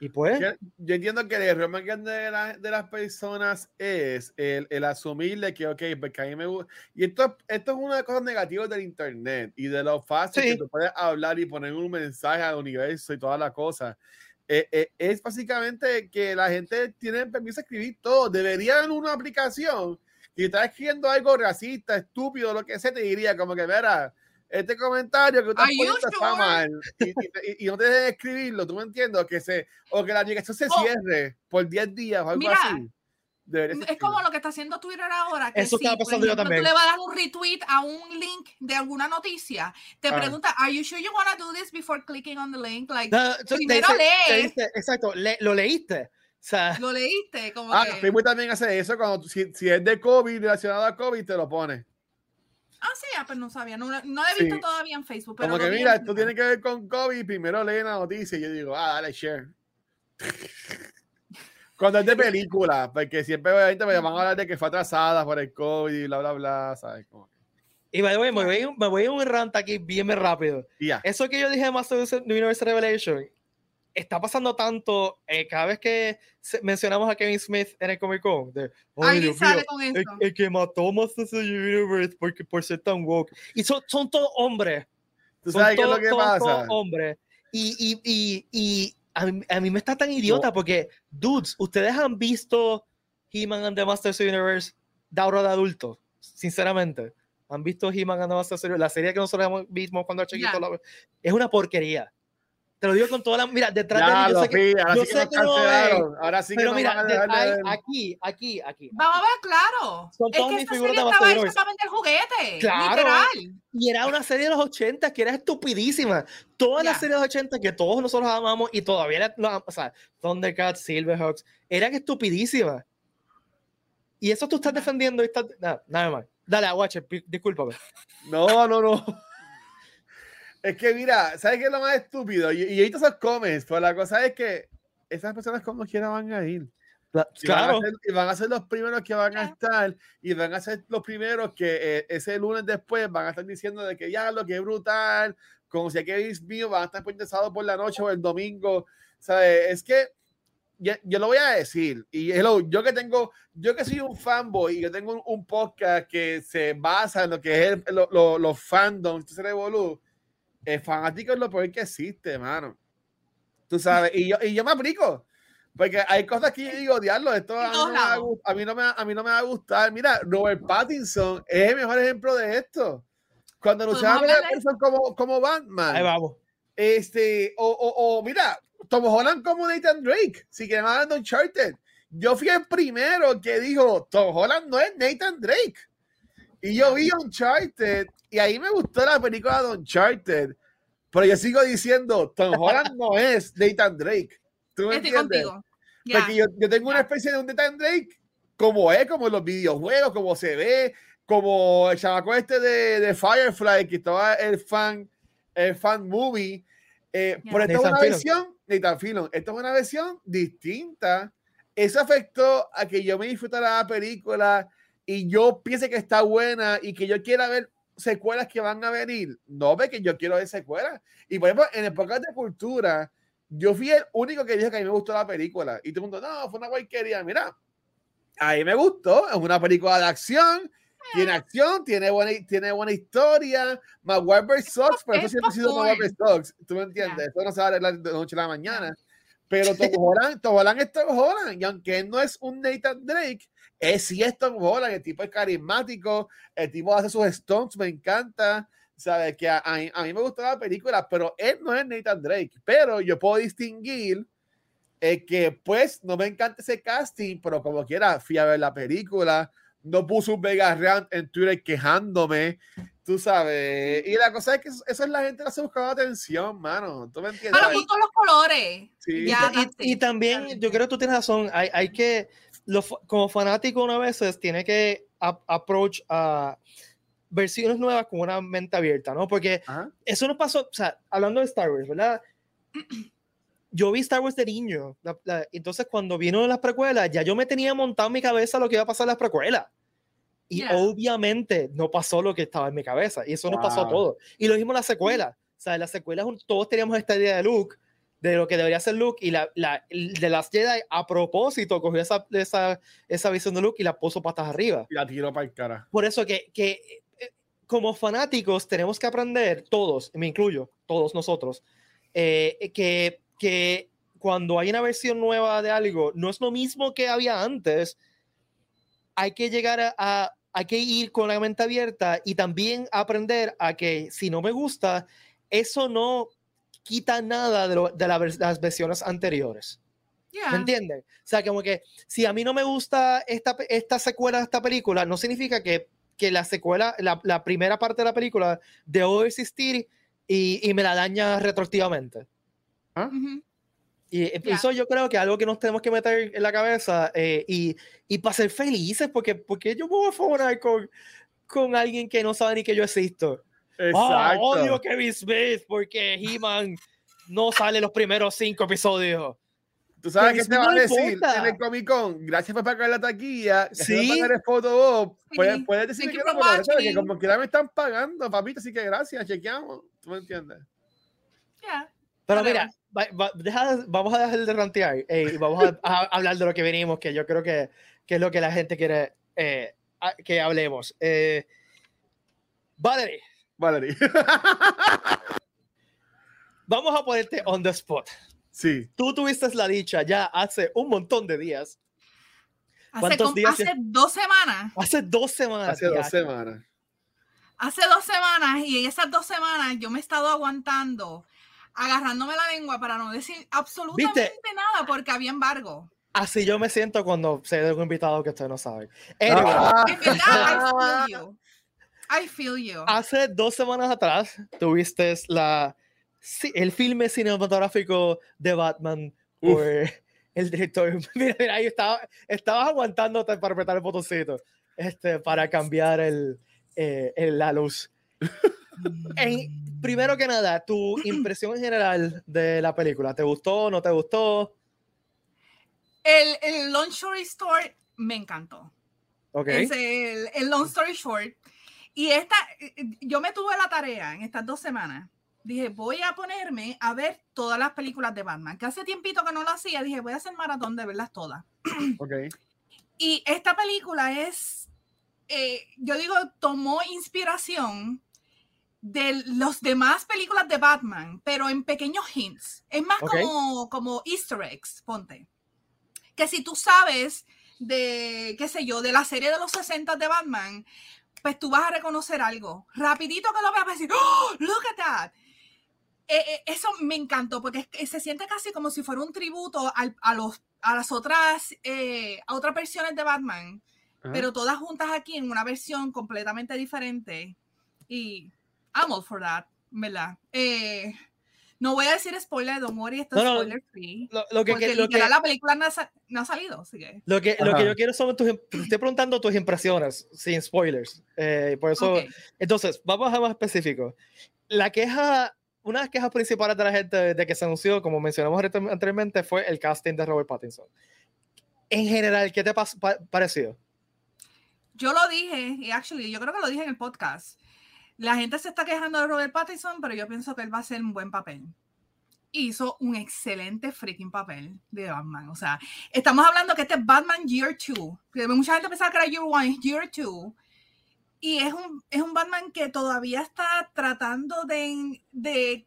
Y pues. Yo, entiendo que el error más grande de, las personas es el, el asumirle que, ok, porque a mí me gusta. Y esto, esto es una de las cosas negativas del Internet y de lo fácil que tú puedes hablar y poner un mensaje al universo y todas las cosas. Eh, eh, es básicamente que la gente tiene permiso de escribir todo. Deberían una aplicación que está escribiendo algo racista, estúpido, lo que sea, te diría como que, verá, este comentario que tú estás poniendo está mal y, no te dejes escribirlo, tú me entiendes, que se, o que la aplicación se oh. cierre por 10 días o algo así. Es como lo que está haciendo Twitter ahora. Que Eso si, pasando yo también. Tú le vas a dar un retweet a un link de alguna noticia. Te ah. pregunta, ¿Are you sure you want to do this before clicking on the link? Like, primero lee. exacto, lo leíste. O sea, lo leíste. Como ah, que... Facebook también hace eso. Cuando, si, si es de COVID, relacionado a COVID, te lo pone. Ah, sí, ah, pero no sabía, no, no he visto todavía en Facebook. Pero Como que mira, esto tiene que ver con COVID, primero lee la noticia y yo digo, ah, dale share. Cuando es de película, porque siempre obviamente me van a hablar de que fue atrasada por el COVID y bla, bla, bla, ¿sabes? Y me voy, me, voy, me voy a un rant aquí bien rápido. Eso que yo dije de Master Universe Revelation, está pasando tanto eh, cada vez que mencionamos a Kevin Smith en el Comic Con. De, Alguien sale con eso. El, que mató Master Universe porque, por ser tan woke. Y son, son todos hombres. ¿Tú sabes qué es lo que pasa? hombres. Y, y, y, y a, mí, a, mí, me está tan idiota porque, dudes, ustedes han visto He-Man and the Masters Universe de ahora de adultos, sinceramente. Han visto He-Man and the Masters Universe, la serie que nosotros vimos cuando era chiquito. Es una porquería. Te lo digo con toda la. Mira, detrás de mí. Yo sé que, ahora yo sí sé que, no Ahora sí pero mira, aquí, aquí, aquí. Vamos a ver, claro. Son todas mis figuras de estaba hecha para vender juguete. Claro. Literal. Y era una serie de los 80 que era estupidísima. Toda la serie de los 80 que todos nosotros amamos y todavía no, o sea, Thundercats, Silverhawks, eran estupidísimas. Y eso tú estás defendiendo y estás. Nada, nada más. Dale, Watcher, discúlpame. No, no, no. Es que mira, ¿sabes qué es lo más estúpido? Y, y ahorita esos comments, pero la cosa es que esas personas como quiera van a ir. Claro. Y van, a ser, los primeros que van a estar y van a ser los primeros que eh, ese lunes después van a estar diciendo de que ya lo que es brutal, como si aquel mío van a estar interesados por la noche o el domingo. ¿Sabes? Es que yo, yo, lo voy a decir, y hello, yo que tengo, yo que soy un fanboy y que tengo un, podcast que se basa en lo que es los fandoms, se revolú, el fanático es lo peor que existe, hermano. Tú sabes, y yo, y yo me aplico. Porque hay cosas que yo digo, diablo, esto a mí, no me va a, mí, no me, a mí no me va a gustar. Mira, Robert Pattinson es el mejor ejemplo de esto. Cuando anunciaron a Pattinson como, como Batman. Ahí vamos. Este, o, o, o, mira, Tom Holland como Nathan Drake, si quieren hablar de Uncharted. Yo fui el primero que dijo, Tom Holland no es Nathan Drake. Y yo vi Uncharted y ahí me gustó la película de Uncharted. Pero yo sigo diciendo, Tom Holland no es Nathan Drake. ¿Tú me entiendes? Porque yo, yo, tengo una especie de un Nathan Drake como es, como en los videojuegos, como se ve, como el chamaco este de, de Firefly, que estaba el fan, el fan movie. Eh, Por esta es una versión, Nathan Fillon, esta es una versión distinta. Eso afectó a que yo me disfrutara la película y yo piense que está buena y que yo quiera ver secuelas que van a venir, no ve que yo quiero ver secuelas. Y por ejemplo, en el podcast de cultura, yo fui el único que dijo que a mí me gustó la película. Y todo el mundo, no, fue una guayquería. Mira, a mí me gustó, es una película de acción, tiene acción, tiene buena, tiene buena historia. Maguire Sox, pero eso siempre ha sido Maguire Sox. ¿Tú me entiendes? Eso no se va a arreglar de noche a la mañana. Pero Tom Holland, Tom Holland es Tom Holland. Y aunque no es un Nathan Drake, es Tom Holland. El tipo es carismático. El tipo hace sus stunts. Me encanta. ¿Sabes? Que a, a, mí me gustó la película, pero él no es Nathan Drake. Pero yo puedo distinguir eh, que, pues, no me encanta ese casting, pero como quiera, fui a ver la película. No puso un mega rant en Twitter quejándome Tú sabes. Y la cosa es que eso, es la gente que se buscando atención, mano. ¿Tú me entiendes? Pero todos los colores. Sí. y, también, yo creo que tú tienes razón. Hay, hay que, como fanático, una vez tiene que approach a versiones nuevas con una mente abierta, ¿no? Porque Ajá. eso nos pasó, o sea, hablando de Star Wars, ¿verdad? Yo vi Star Wars de niño, la- la- entonces cuando vino las precuelas, ya yo me tenía montado en mi cabeza lo que iba a pasar en las precuelas. Y Yeah. obviamente no pasó lo que estaba en mi cabeza, y eso nos pasó a Wow. todos. Y lo mismo en la secuela, o sea, en la secuela todos teníamos esta idea de Luke, de lo que debería ser Luke, y la, la de las Jedi a propósito cogió esa, esa, esa visión de Luke y la puso patas arriba Y la tiró para el cara. por eso que, que eh, como fanáticos tenemos que aprender, todos, me incluyo, todos nosotros, eh, que, que cuando hay una versión nueva de algo, no es lo mismo que había antes. Hay que llegar a, a- hay que ir con la mente abierta y también aprender a que si no me gusta, eso no quita nada de, lo- de la las versiones anteriores. Yeah. ¿Me entienden? O sea, como que si a mí no me gusta esta, esta secuela de esta película, no significa que, que la secuela, la, la primera parte de la película debo existir y, y me la daña retroactivamente. Ujú. Y eh, Ya. eso yo creo que es algo que nos tenemos que meter en la cabeza eh, y, y para ser felices, porque, porque yo me voy a favorar con, con alguien que no sabe ni que yo existo. Ah, Exacto. odio a Kevin Smith porque He-Man no sale los primeros cinco episodios. ¿Tú sabes qué te va no a decir en el Comic Con? Gracias por pagar la taquilla. Sí. por photo Sí. Puedes, puedes decir que you no, que como quiera me están pagando, papito, así que gracias, chequeamos. ¿Tú me entiendes? Yeah. Pero mira, va- va- deja- vamos a dejar de rantear eh, y vamos a, a hablar de lo que venimos, que yo creo que, que es lo que la gente quiere eh, a- que hablemos. Eh, Valerie, Valerie. vamos a ponerte on the spot. sí. Tú tuviste la dicha ya hace un montón de días, Hace, ¿Cuántos como- días hace dos semanas. hace dos semanas. Hace dos semanas. Hace dos semanas y en esas dos semanas yo me he estado aguantando, agarrándome la lengua para no decir absolutamente nada porque había embargo. Así yo me siento cuando se de un invitado que ustedes no. Anyway, Ah. En verdad, I feel you. Hace dos semanas atrás tuviste la, el filme cinematográfico de Batman Uf. por el director. Mira, mira, ahí estaba, estabas aguantándote para apretar el botoncito este, para cambiar el, eh, el- la luz. En- primero que nada, tu impresión en general de la película. ¿Te gustó? ¿No te gustó? El, el Long Story Short me encantó. Ok. Es el, el Long Story Short. Y esta, eh, eh, yo me tuve la tarea en estas dos semanas. Dije, voy a ponerme a ver todas las películas de Batman, que hace tiempito que no lo hacía. Dije, voy a hacer maratón de verlas todas. Ok. Y esta película es, eh, yo digo, tomó inspiración de los demás películas de Batman, pero en pequeños hints. Es más Ok. como, como easter eggs, ponte. Que si tú sabes de, qué sé yo, de la serie de los 60 de Batman, pues tú vas a reconocer algo. Rapidito que lo veas, vas a decir, ¡Oh, look at that! Eh, eh, eso me encantó porque se siente casi como si fuera un tributo al- a, los, a las otras, eh, a otras versiones de Batman, Ajá. pero todas juntas aquí en una versión completamente diferente. Y I'm all for that, ¿verdad? Eh, no voy a decir spoiler, don't worry, esto es No, no, spoiler free. Lo, lo que, Porque que- lo, que, literal la película no ha, no ha salido, así que. lo, que, lo que yo quiero son tus. Te estoy preguntando tus impresiones, sin spoilers. Eh, por eso. ok. Entonces, vamos a más específico. La queja, una de las quejas principales de la gente de que se anunció, como mencionamos anteriormente, fue el casting de Robert Pattinson. En general, ¿qué te pa- pareció? Yo lo dije, y actually, yo creo que lo dije en el podcast. La gente se está quejando de Robert Pattinson, pero yo pienso que él va a hacer un buen papel. Hizo un excelente freaking papel de Batman. O sea, estamos hablando que este es Batman Year 2. que Mucha gente pensaba que era Year 1, es Year 2. Y es un, es un Batman que todavía está tratando de, de,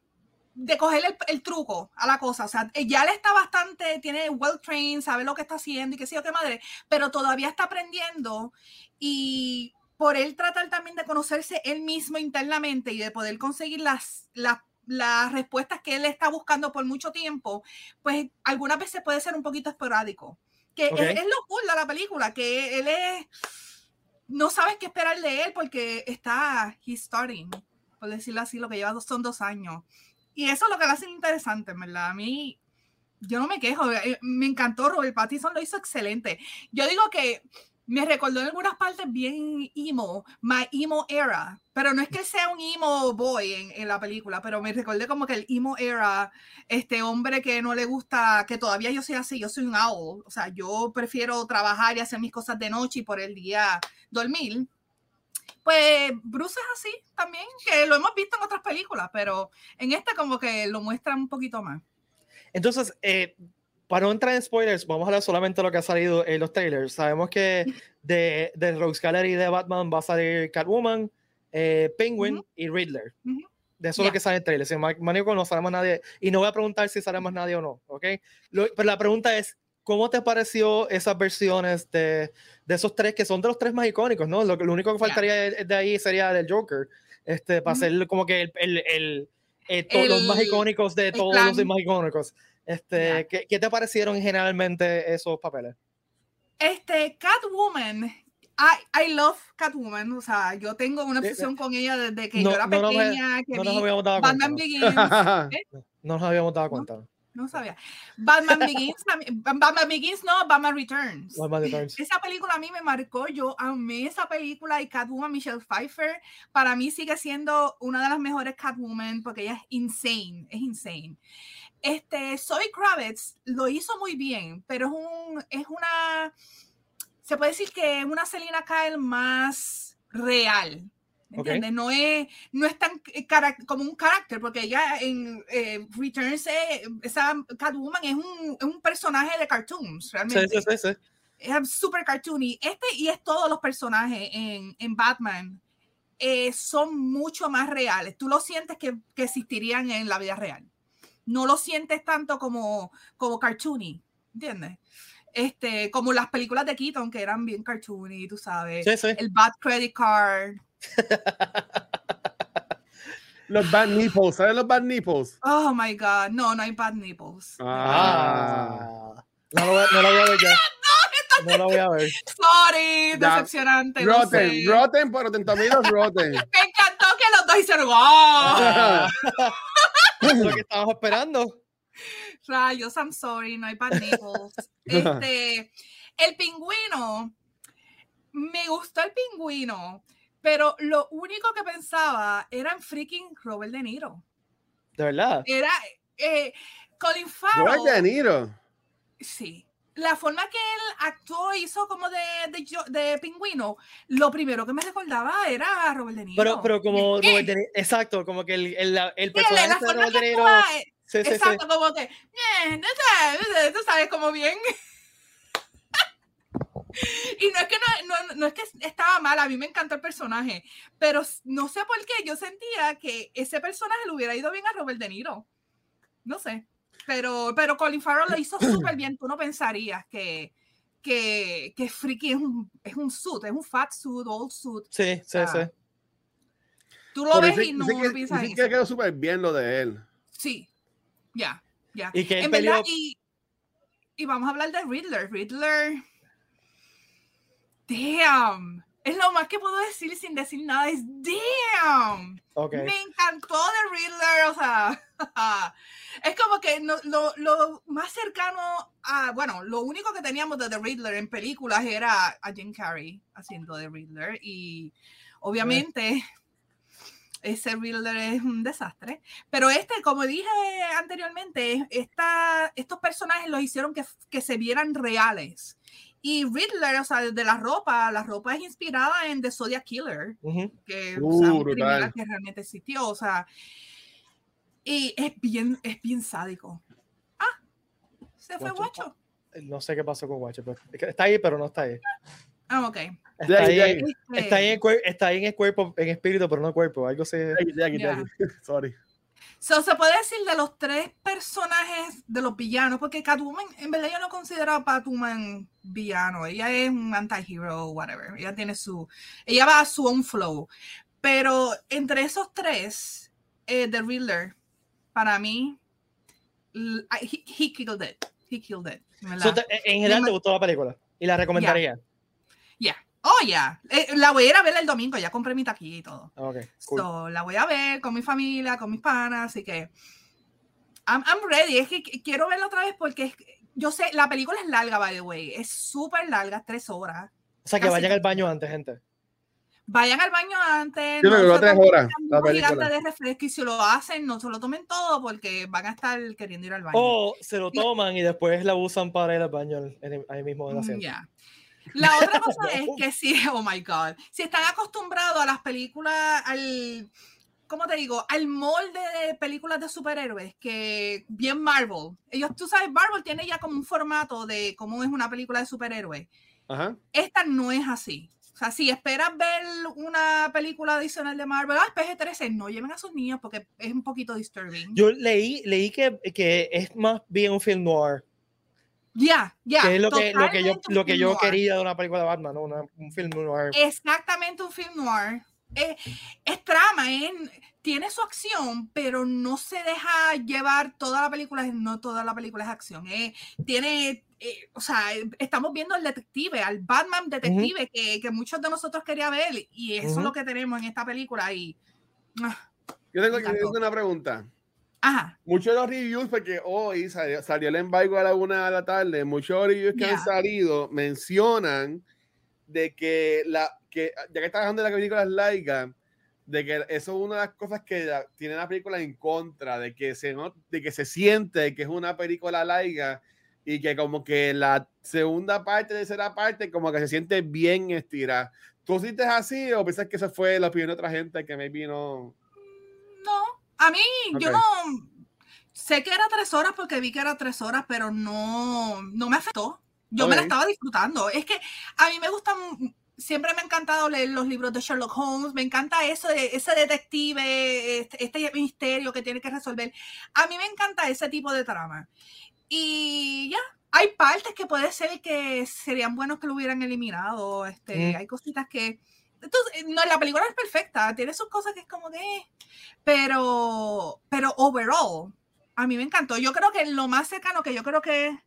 de coger el, el truco a la cosa. O sea, ya él está bastante, tiene well trained, sabe lo que está haciendo y qué sé yo qué madre, pero todavía está aprendiendo y por él tratar también de conocerse él mismo internamente y de poder conseguir las, las, las respuestas que él está buscando por mucho tiempo, pues algunas veces puede ser un poquito esporádico. Que Ok. es, es lo cool de la película, que él es, no sabes qué esperar de él porque está, he's starting, por decirlo así, lo que lleva dos, son dos años. Y eso es lo que lo hace interesante, ¿verdad? A mí, yo no me quejo, eh, me encantó, Robert Pattinson lo hizo excelente. Yo digo que me recordó en algunas partes bien emo, my emo era, pero no es que sea un emo boy en, en, la película, pero me recordé como que el emo era, este hombre que no le gusta, que todavía yo soy así, yo soy un owl, o sea, yo prefiero trabajar y hacer mis cosas de noche y por el día dormir. Pues Bruce es así también, que lo hemos visto en otras películas, pero en esta como que lo muestra un poquito más. Entonces, eh, para no entrar en spoilers, vamos a hablar solamente de lo que ha salido en los trailers. Sabemos que de, de Rogues Gallery de Batman va a salir Catwoman, eh, Penguin uh -huh. y Riddler. Uh -huh. De eso yeah. es lo que sale en trailers. Si Manico no sabemos nadie. Y no voy a preguntar si sale más nadie o no, ¿ok? Lo, pero la pregunta es, ¿cómo te pareció esas versiones de, de, esos tres que son de los tres más icónicos, ¿no? Lo, lo único que faltaría yeah. de ahí sería del Joker, este, para uh -huh. ser como que el, el, el, eh, el los más icónicos de todos los más icónicos. Este. ¿qué, ¿qué, te parecieron generalmente esos papeles? Este, Catwoman, I, I love Catwoman, o sea, yo tengo una obsesión con ella desde que no, yo era no pequeña, no, que no vi nos habíamos dado Batman cuenta, Begins. ¿eh? No nos habíamos dado cuenta. No sabía. Batman Begins, Batman Begins, no, Batman Returns. Batman Returns. Esa película a mí me marcó, yo amé esa película y Catwoman, Michelle Pfeiffer, para mí sigue siendo una de las mejores Catwoman porque ella es insane, es insane. Este, Zoe Kravitz lo hizo muy bien, pero es, un, es una, se puede decir que es una Selina Kyle más real. ¿Entiendes? Okay. No, es, no es tan como un carácter, porque ella en eh, Returns, eh, esa Catwoman es un, es un, personaje de cartoons, realmente. Sí, sí, sí, Es súper cartoony. Este y es todos los personajes en, en Batman eh, son mucho más reales. Tú lo sientes que, que existirían en la vida real no lo sientes tanto como, como cartoony, ¿entiendes? Este, como las películas de Keaton que eran bien cartoony, tú sabes. Sí, sí. El Bad Credit Card. los Bad Nipples, ¿sabes los Bad Nipples? Oh my God, no, no hay Bad Nipples. Ah. No, lo, no lo voy a ver ya. No lo voy a ver. Sorry, decepcionante. Rotten, no sé. Rotten, Rotten Tomatoes, Rotten. Me encantó que los dos hicieron Lo que estábamos esperando. Rayos, I'm sorry, no hay bad nipples. Este, el pingüino, me gustó el pingüino, pero lo único que pensaba era en freaking Robert De Niro. ¿De verdad? Era eh, Colin Farrell. Robert De Niro. Sí. La forma que él actuó, hizo como de, de, de, pingüino, lo primero que me recordaba era Robert De Niro. Pero, pero como ¿Qué? Robert De Niro, exacto, como que el, el, el personaje la de Robert De Niro. Actúa, sí, sí, exacto, sí. como que, eh, tú sabes, como bien. Y no es que no, no, no, es que estaba mal, a mí me encantó el personaje, pero no sé por qué yo sentía que ese personaje le hubiera ido bien a Robert De Niro. No sé. Pero, pero Colin Farrell lo hizo súper bien. Tú no pensarías que, que, que Freaky es un, es un suit, es un fat suit, old suit. Sí, sí, sí. Tú lo ves y no que, piensas que quedó súper bien lo de él. Sí, ya, ya. Y que en peleó... verdad, y, y vamos a hablar de Riddler. Riddler. Damn. Es lo más que puedo decir sin decir nada. Es damn. Okay. Me encantó de Riddler. O sea, es como que no, lo, lo, más cercano a. Bueno, lo único que teníamos de The Riddler en películas era a Jim Carrey haciendo de Riddler. Y obviamente. Ese Riddler es un desastre. Pero este, como dije anteriormente, esta, estos personajes los hicieron que, que se vieran reales. Y Riddler, o sea, de la ropa, la ropa es inspirada en The Zodiac Killer, uh -huh. que Uh, o sea, un criminal que realmente existió, o sea, y es bien, es bien sádico. Ah, se fue Guacho. Guacho. No sé qué pasó con Guacho, pero está ahí, pero no está ahí. Ah, ok. Está ahí, ahí, está ahí en, está ahí en el cuerpo, en espíritu, pero no en cuerpo. Algo se. Aquí. Sorry. So, se puede decir de los tres personajes de los villanos, porque Catwoman, en verdad yo no considero a Catwoman villano, ella es un anti-hero, whatever, ella tiene su, ella va a su own flow, pero entre esos tres, eh, The Riddler, para mí, I- he, he killed it, he killed it. So, en general, te gustó la película y la recomendaría. Yeah. Oh, yeah. Eh, la voy a ir a ver el domingo, ya compré mi taquilla y todo. Ok, cool. So, la voy a ver con mi familia, con mis panas, así que I'm, I'm ready. Es que qu- quiero verla otra vez porque es- yo sé, la película es larga, by the way. Es súper larga, tres horas. O sea, que Casi vayan al baño antes, gente. Vayan al baño antes. Yo duró se tres horas, la película. de refresco y si lo hacen, no se lo tomen todo porque van a estar queriendo ir al baño. O se lo toman y después la usan para ir al baño en- en- ahí mismo en el Mm, ya. La otra cosa es que si, oh my God, si están acostumbrados a las películas, al, ¿cómo te digo? Al molde de películas de superhéroes, que bien Marvel. Ellos, tú sabes, Marvel tiene ya como un formato de cómo es una película de superhéroes. Ajá. Esta no es así. O sea, si esperas ver una película adicional de Marvel, ah, PG-13, no lleven a sus niños porque es un poquito disturbing. Yo leí, leí que, que es más bien un film noir. Ya, ya. que es lo que, lo que yo, lo que film yo noir. quería de una película de Batman, ¿no? Una- un film noir. exactamente un film noir. Eh, es trama, es- tiene su acción, pero no se deja llevar toda la película, no toda la película es acción. eh, tiene, eh, o sea, eh, estamos viendo al detective, al Batman detective que, que muchos de nosotros queríamos ver, y eso es Ujú. lo que tenemos en esta película. Y, ah, Yo tengo, yo tengo una pregunta. Ajá, Muchos de los reviews, porque hoy salió, salió el embargo a la una de la tarde, muchos reviews que han Ya. salido mencionan de que, la, que ya que estás hablando de la película laica, de que eso es una de las cosas que la- tiene la película en contra, de que se, no- de que se siente que es una película laica y que como que la segunda parte, tercera parte, como que se siente bien estirada. ¿Tú sientes así o piensas que esa fue la opinión de otra gente que maybe no? A mí, yo Ok. no, sé que era tres horas porque vi que era tres horas, pero no, no me afectó. Yo me la estaba disfrutando. Es que a mí me gustan, siempre me ha encantado leer los libros de Sherlock Holmes, me encanta eso de ese detective, este, este misterio que tiene que resolver. A mí me encanta ese tipo de trama. Y ya, hay partes que puede ser que serían buenos que lo hubieran eliminado. Este, Mm. Hay cositas que... Entonces, no, la película es perfecta, tiene sus cosas que es como de... eh, Pero, pero overall, a mí me encantó. Yo creo que lo más cercano que yo creo que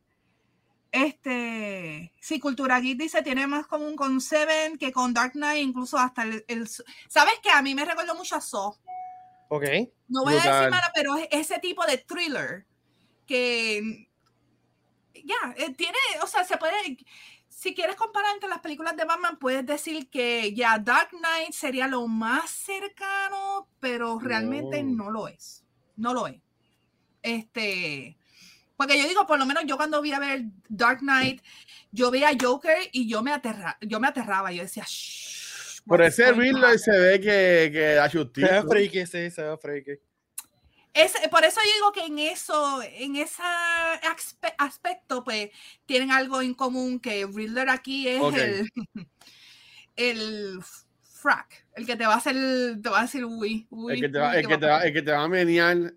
este, sí, Cultura Geek dice tiene más común con Seven que con Dark Knight, incluso hasta el, el- ¿sabes qué? A mí me recordó mucho a Saw. Ok. No voy a decir nada, pero es ese tipo de thriller que ya, eh, tiene, o sea, se puede, si quieres comparar entre las películas de Batman, puedes decir que ya Dark Knight sería lo más cercano, pero realmente No. no lo es. No lo es. Este, porque yo digo, por lo menos yo cuando vi a ver Dark Knight, yo veía a Joker y yo me, aterra, yo me aterraba, yo decía, "Shh, Por what's ese Riddler on?" se ve que, que da Se ve justicia. freaky, sí, se ve freaky. Es, por eso yo digo que en eso, en ese aspe- aspecto, pues tienen algo en común que Riddler aquí es Ok. el, el frack, el que te va a hacer, te va a decir uy, uy, El que te va, uy, el que te va, el que te va a menear.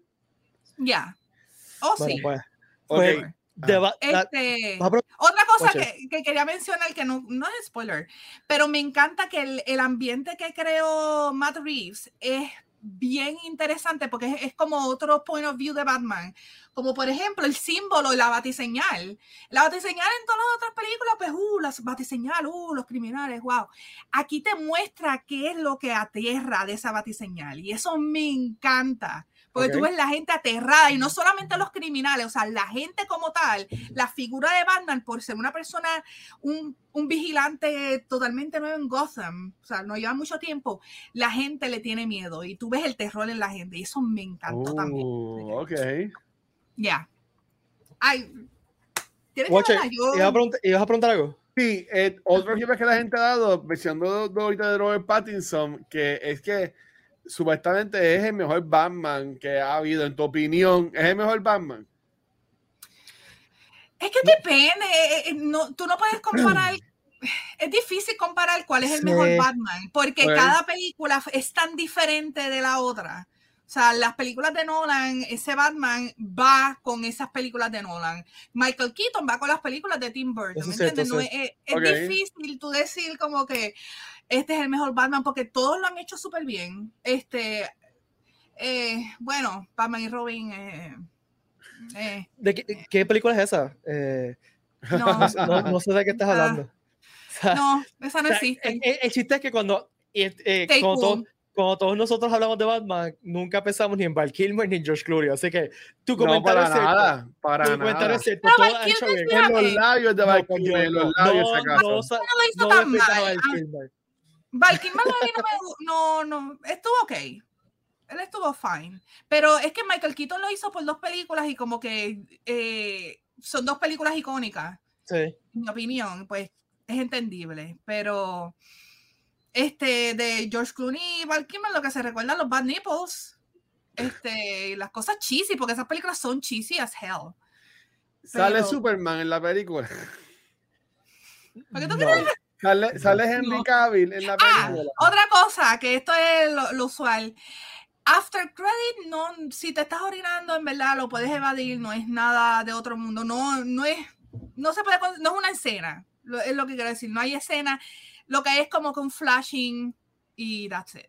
Ya. Oh, Bueno, sí. pues. Ok. pues, Este, otra cosa que, que quería mencionar, que no, no es spoiler, pero me encanta que el, el ambiente que creó Matt Reeves es bien interesante porque es, es como otro point of view de Batman. Como por ejemplo el símbolo y la batiseñal. La batiseñal en todas las otras películas, pues, uh, la batiseñal, uh, los criminales, wow. Aquí te muestra qué es lo que aterra de esa batiseñal y eso me encanta. Porque tú Ok. ves la gente aterrada y no solamente los criminales, o sea, la gente como tal, la figura de Batman por ser una persona, un, un vigilante totalmente nuevo en Gotham, o sea, no lleva mucho tiempo, la gente le tiene miedo y tú ves el terror en la gente y eso me encantó también. Uh, ok. Ya. Ay, tienes que Watcher, verla, yo- ¿ibas a preguntar- ¿ibas a preguntar algo? Sí, eh, otro feedback que la gente ha dado, mencionando ahorita de Robert Pattinson, que es que supuestamente es el mejor Batman que ha habido, en tu opinión, ¿es el mejor Batman? Es que depende, eh, eh, no, tú no puedes comparar, es difícil comparar cuál es el mejor Sí. Batman, porque Ok. cada película es tan diferente de la otra. O sea, las películas de Nolan, ese Batman va con esas películas de Nolan. Michael Keaton va con las películas de Tim Burton, ¿me es cierto, entiendes? No es, es Ok. difícil tú decir como que este es el mejor Batman, porque todos lo han hecho súper bien. Este, eh, bueno, Batman y Robin, eh, eh, ¿De qué, qué película es esa? Eh, no, no, sé- no- no sé de qué estás Ah, hablando. O sea, no, esa no o sea, existe. el, el- el chiste es que cuando, eh, eh, cuando, one. to- cuando todos nosotros hablamos de Batman, nunca pensamos ni en Val Kilmer ni en George Clooney. Así que tu No, comentario para es cierto. nada, para Tu nada. comentario es cierto. Todo ha hecho bien. En los labios de No, Val Kilmer, los no, labios, no, si acaso. no, sa- No lo hizo no tan defiendas a mal. Val Kilmer. Val Kilmer a mí no no, no, estuvo ok. Él estuvo fine. Pero es que Michael Keaton lo hizo por dos películas y como que eh, son dos películas icónicas, Sí. en mi opinión, pues es entendible. Pero este de George Clooney y Val Kilmer lo que se recuerdan los bad nipples. Este, las cosas cheesy, porque esas películas son cheesy as hell. Sale Pero- Superman en la película. ¿Por qué tú No. crees? Sale, sale Henry No. Cavill en la Ah, película. otra cosa, que esto es lo, lo usual. After credit, no, si te estás orinando, en verdad lo puedes evadir, no es nada de otro mundo, no, no es, no se puede, con- no es una escena, lo- es lo que quiero decir, no hay escena, lo que es como un flashing y that's it.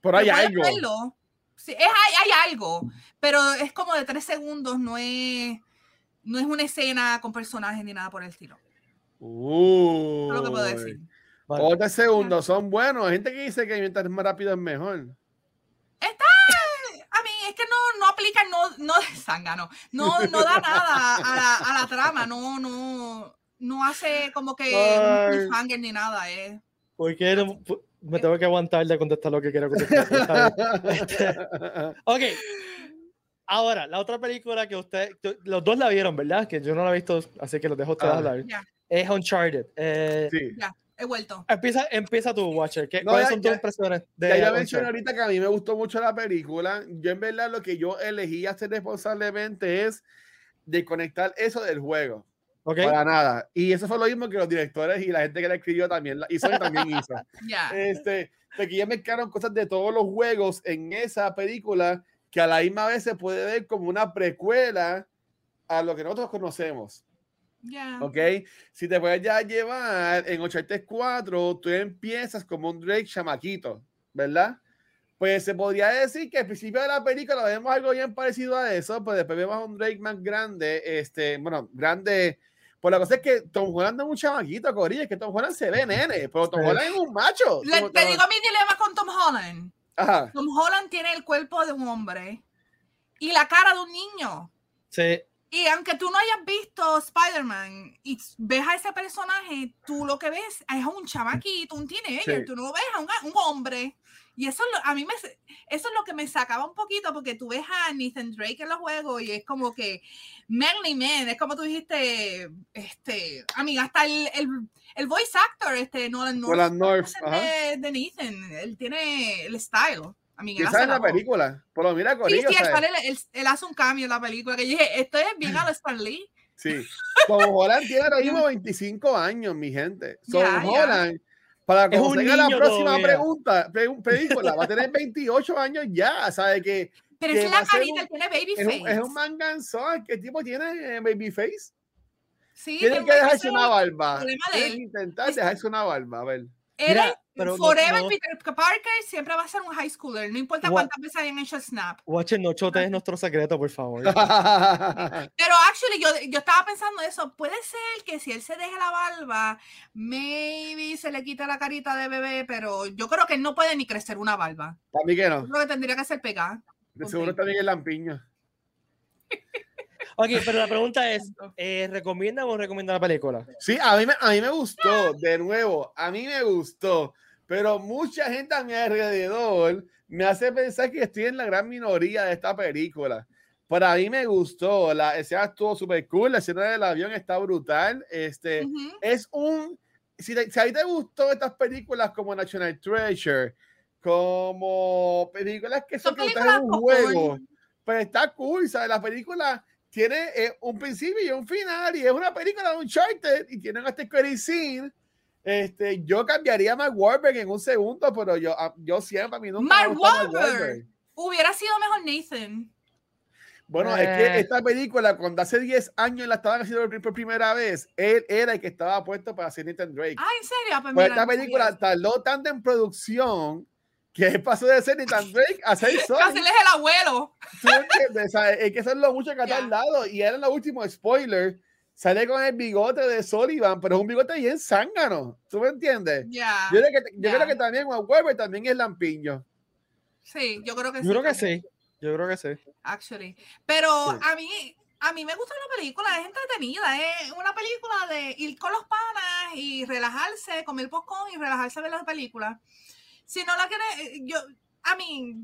Pero hay Que puedes algo. verlo, sí, es, hay, hay algo, pero es como de tres segundos, no es, no es una escena con personajes ni nada por el estilo. Es lo que puedo decir. Vale. Otros segundos son buenos. Hay gente que dice que mientras más rápido es mejor. A mí es que no, no aplica, no, no, zángano, no, no da nada a la, a la trama, no, no, no hace como que Ay. un cliffhanger ni nada, eh. ¿Por qué no- me tengo que aguantar de contestar lo que quiero contestar? Está bien. Ok. Ahora, la otra película que usted, los dos la vieron, ¿verdad? Que yo no la he visto, así que los dejo a ustedes Ah. hablar. Ya. Es Uncharted. Eh, sí. Ya, he vuelto. empieza, empieza tu Watcher. ¿Qué, No, ¿Cuáles ya- son tus ya- impresiones de Ya yo mencioné ahorita que a mí me gustó mucho la película. Yo en verdad lo que yo elegí hacer responsablemente es desconectar eso del juego. Ok. Para nada. Y eso fue lo mismo que los directores y la gente que la escribió también la hizo y también hizo. Ya. Este, porque ya mezclaron cosas de todos los juegos en esa película que a la misma vez se puede ver como una precuela a lo que nosotros conocemos. Ya. ¿Ok? Si te puedes ya llevar en Uncharted 4, tú empiezas como un Drake chamaquito, ¿verdad? Pues se podría decir que al principio de la película vemos algo bien parecido a eso, pues después vemos a un Drake más grande, este, bueno, grande. Pues la cosa es que Tom Holland es un chamaquito, Corilla, es que Tom Holland se ve nene, pero Tom. Holland es un macho. Le- Tom- te Tom- digo mi dilema con Tom Holland. Ajá. Tom Holland tiene el cuerpo de un hombre y la cara de un niño. Sí. Y aunque tú no hayas visto Spider-Man y ves a ese personaje, tú lo que ves es un chamaquito, un teenager, Sí. tú no ves a un, un hombre. Y eso, es lo- a mí me, eso es lo que me sacaba un poquito, porque tú ves a Nathan Drake en los juegos y es como que manly man, es como tú dijiste, este, amiga, hasta el, el, el voice actor, este, Nolan North, Nolan North, de, de Nathan, él tiene el style. Que él hace en la voz. película. Pero mira, Sí, Corillo. sí, él, sea, sale- él- él hace un cambio en la película que yo dije, esto es bien a lo Stan Lee. Sí. Tom Holland tiene ahora mismo 25 años, mi gente. Tom ya. Holland, para Es cuando un tenga la próxima todavía. pregunta, pre- película, va a tener 28 años ya. ¿Sabe que Pero Que es a la carita, un- él tiene baby es face. un, es un manganzón? ¿Qué tipo tiene eh, babyface? Sí, Tiene que dejarse una barba. Tiene él. que intentar Es- dejarse una barba. A ver. Él es- pero forever no- Peter Parker siempre va a ser un high schooler, no importa What? cuántas veces hayan hecho Snap. Watcher, no chotes nuestro secreto, por favor. Pero actually, yo, yo estaba pensando eso, puede ser que si él se deje la barba, maybe se le quita la carita de bebé, pero yo creo que él no puede ni crecer una barba. Para mí que no. Yo creo que tendría que ser pegada. De seguro también el lampiño. Ok, pero la pregunta es, eh, ¿recomiendan o no recomiendan la película? Sí, a mí, me, a mí me gustó, de nuevo, a mí me gustó, pero mucha gente a mi alrededor me hace pensar que estoy en la gran minoría de esta película. Para mí me gustó, la escena estuvo súper cool, la escena del avión está brutal, este, Ujú. es un, si, te- si a ti te gustó estas películas como National Treasure, como películas que son Son que están en un películas juego, pues está cool, ¿sabes? La película tiene eh, un principio y un final, y es una película de Uncharted, y tienen este credit scene. Este, yo cambiaría a Mark Wahlberg en un segundo, pero yo, a- yo siempre a mí nunca me Mark ha gustado Wahlberg. Hubiera sido mejor Nathan. Bueno, es Eh. que esta película, cuando hace 10 años la estaban haciendo por primera vez, él era el que estaba puesto para ser Nathan Drake. Ah, ¿en serio? Pues Pues mira, esta película tardó tanto en producción que él pasó de ser Nathan Drake a ser Casi Sonic. él es el abuelo. ¿Tú entiendes? O sea, es que eso es lo mucho que ha Ya. tardado. Y era lo último spoiler. sale con el bigote de Sullivan, pero es un bigote bien zángano. ¿Tú me entiendes? Ya. Yo, creo que, yo Ya. creo que también Juan Weber también es lampiño. Sí, yo creo que sí. Yo creo que sí. Yo creo que sí. Actually. Pero Sí. a mí, a mí me gusta la película, es entretenida, es una película de ir con los panas y relajarse, comer popcorn y relajarse a ver la película. Si no la quieres, yo, a mí,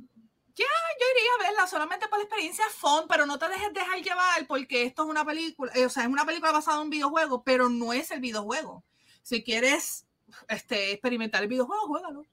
ya, yo iría a verla solamente por la experiencia fun, pero no te dejes dejar llevar porque esto es una película, eh, o sea, es una película basada en un videojuego, pero no es el videojuego. Si quieres este, experimentar el videojuego, juégalo.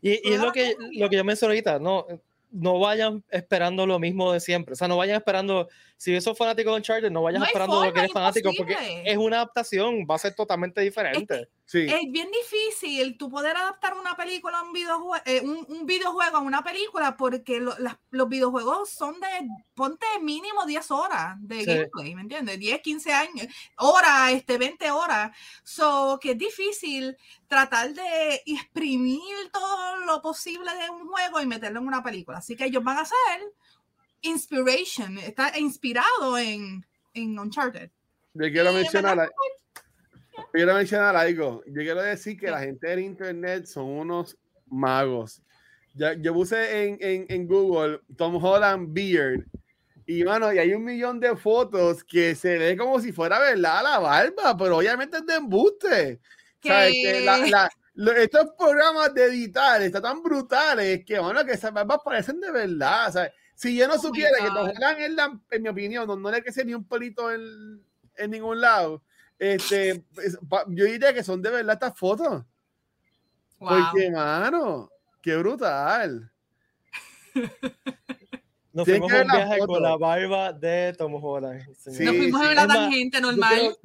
Y, y es lo que, lo que yo mencioné ahorita, no, no vayan esperando lo mismo de siempre. O sea, no vayan esperando, si esos fanáticos de Uncharted, no vayas No esperando lo que forma, eres fanático, porque es una adaptación, va a ser totalmente diferente. Sí. es bien difícil tú poder adaptar una película a un videojuego, un, un videojuego a una película porque lo- las- los videojuegos son de, ponte mínimo 10 horas de Sí. gameplay, ¿me entiendes? 10, 15 años, horas, este, 20 horas. So, que es difícil tratar de exprimir todo lo posible de un juego y meterlo en una película. Así que ellos van a hacer inspiration, está inspirado en, en Uncharted. Yo quiero mencionar, quiero mencionar algo. Yo quiero decir que la gente del internet son unos magos. Yo, yo puse en, en, en Google Tom Holland Beard y mano, y hay un millón de fotos que se ve como si fuera verdad la barba, pero obviamente es de embuste. ¿Sabes? La- la- lo- estos programas de editar están tan brutales que, bueno, que esas barbas parecen de verdad. ¿sabes? Si yo no Oh supiera que Tom. Holland es la, en mi opinión, no, no le crece ni un pelito en, en ningún lado, este, es- pa- yo diría que son de verdad estas fotos. Wow. Porque, mano, qué brutal. Nos Tienes fuimos un la viaje foto. con la barba de Tom Holland. Sí. Nos fuimos sí. a más, tangente normal.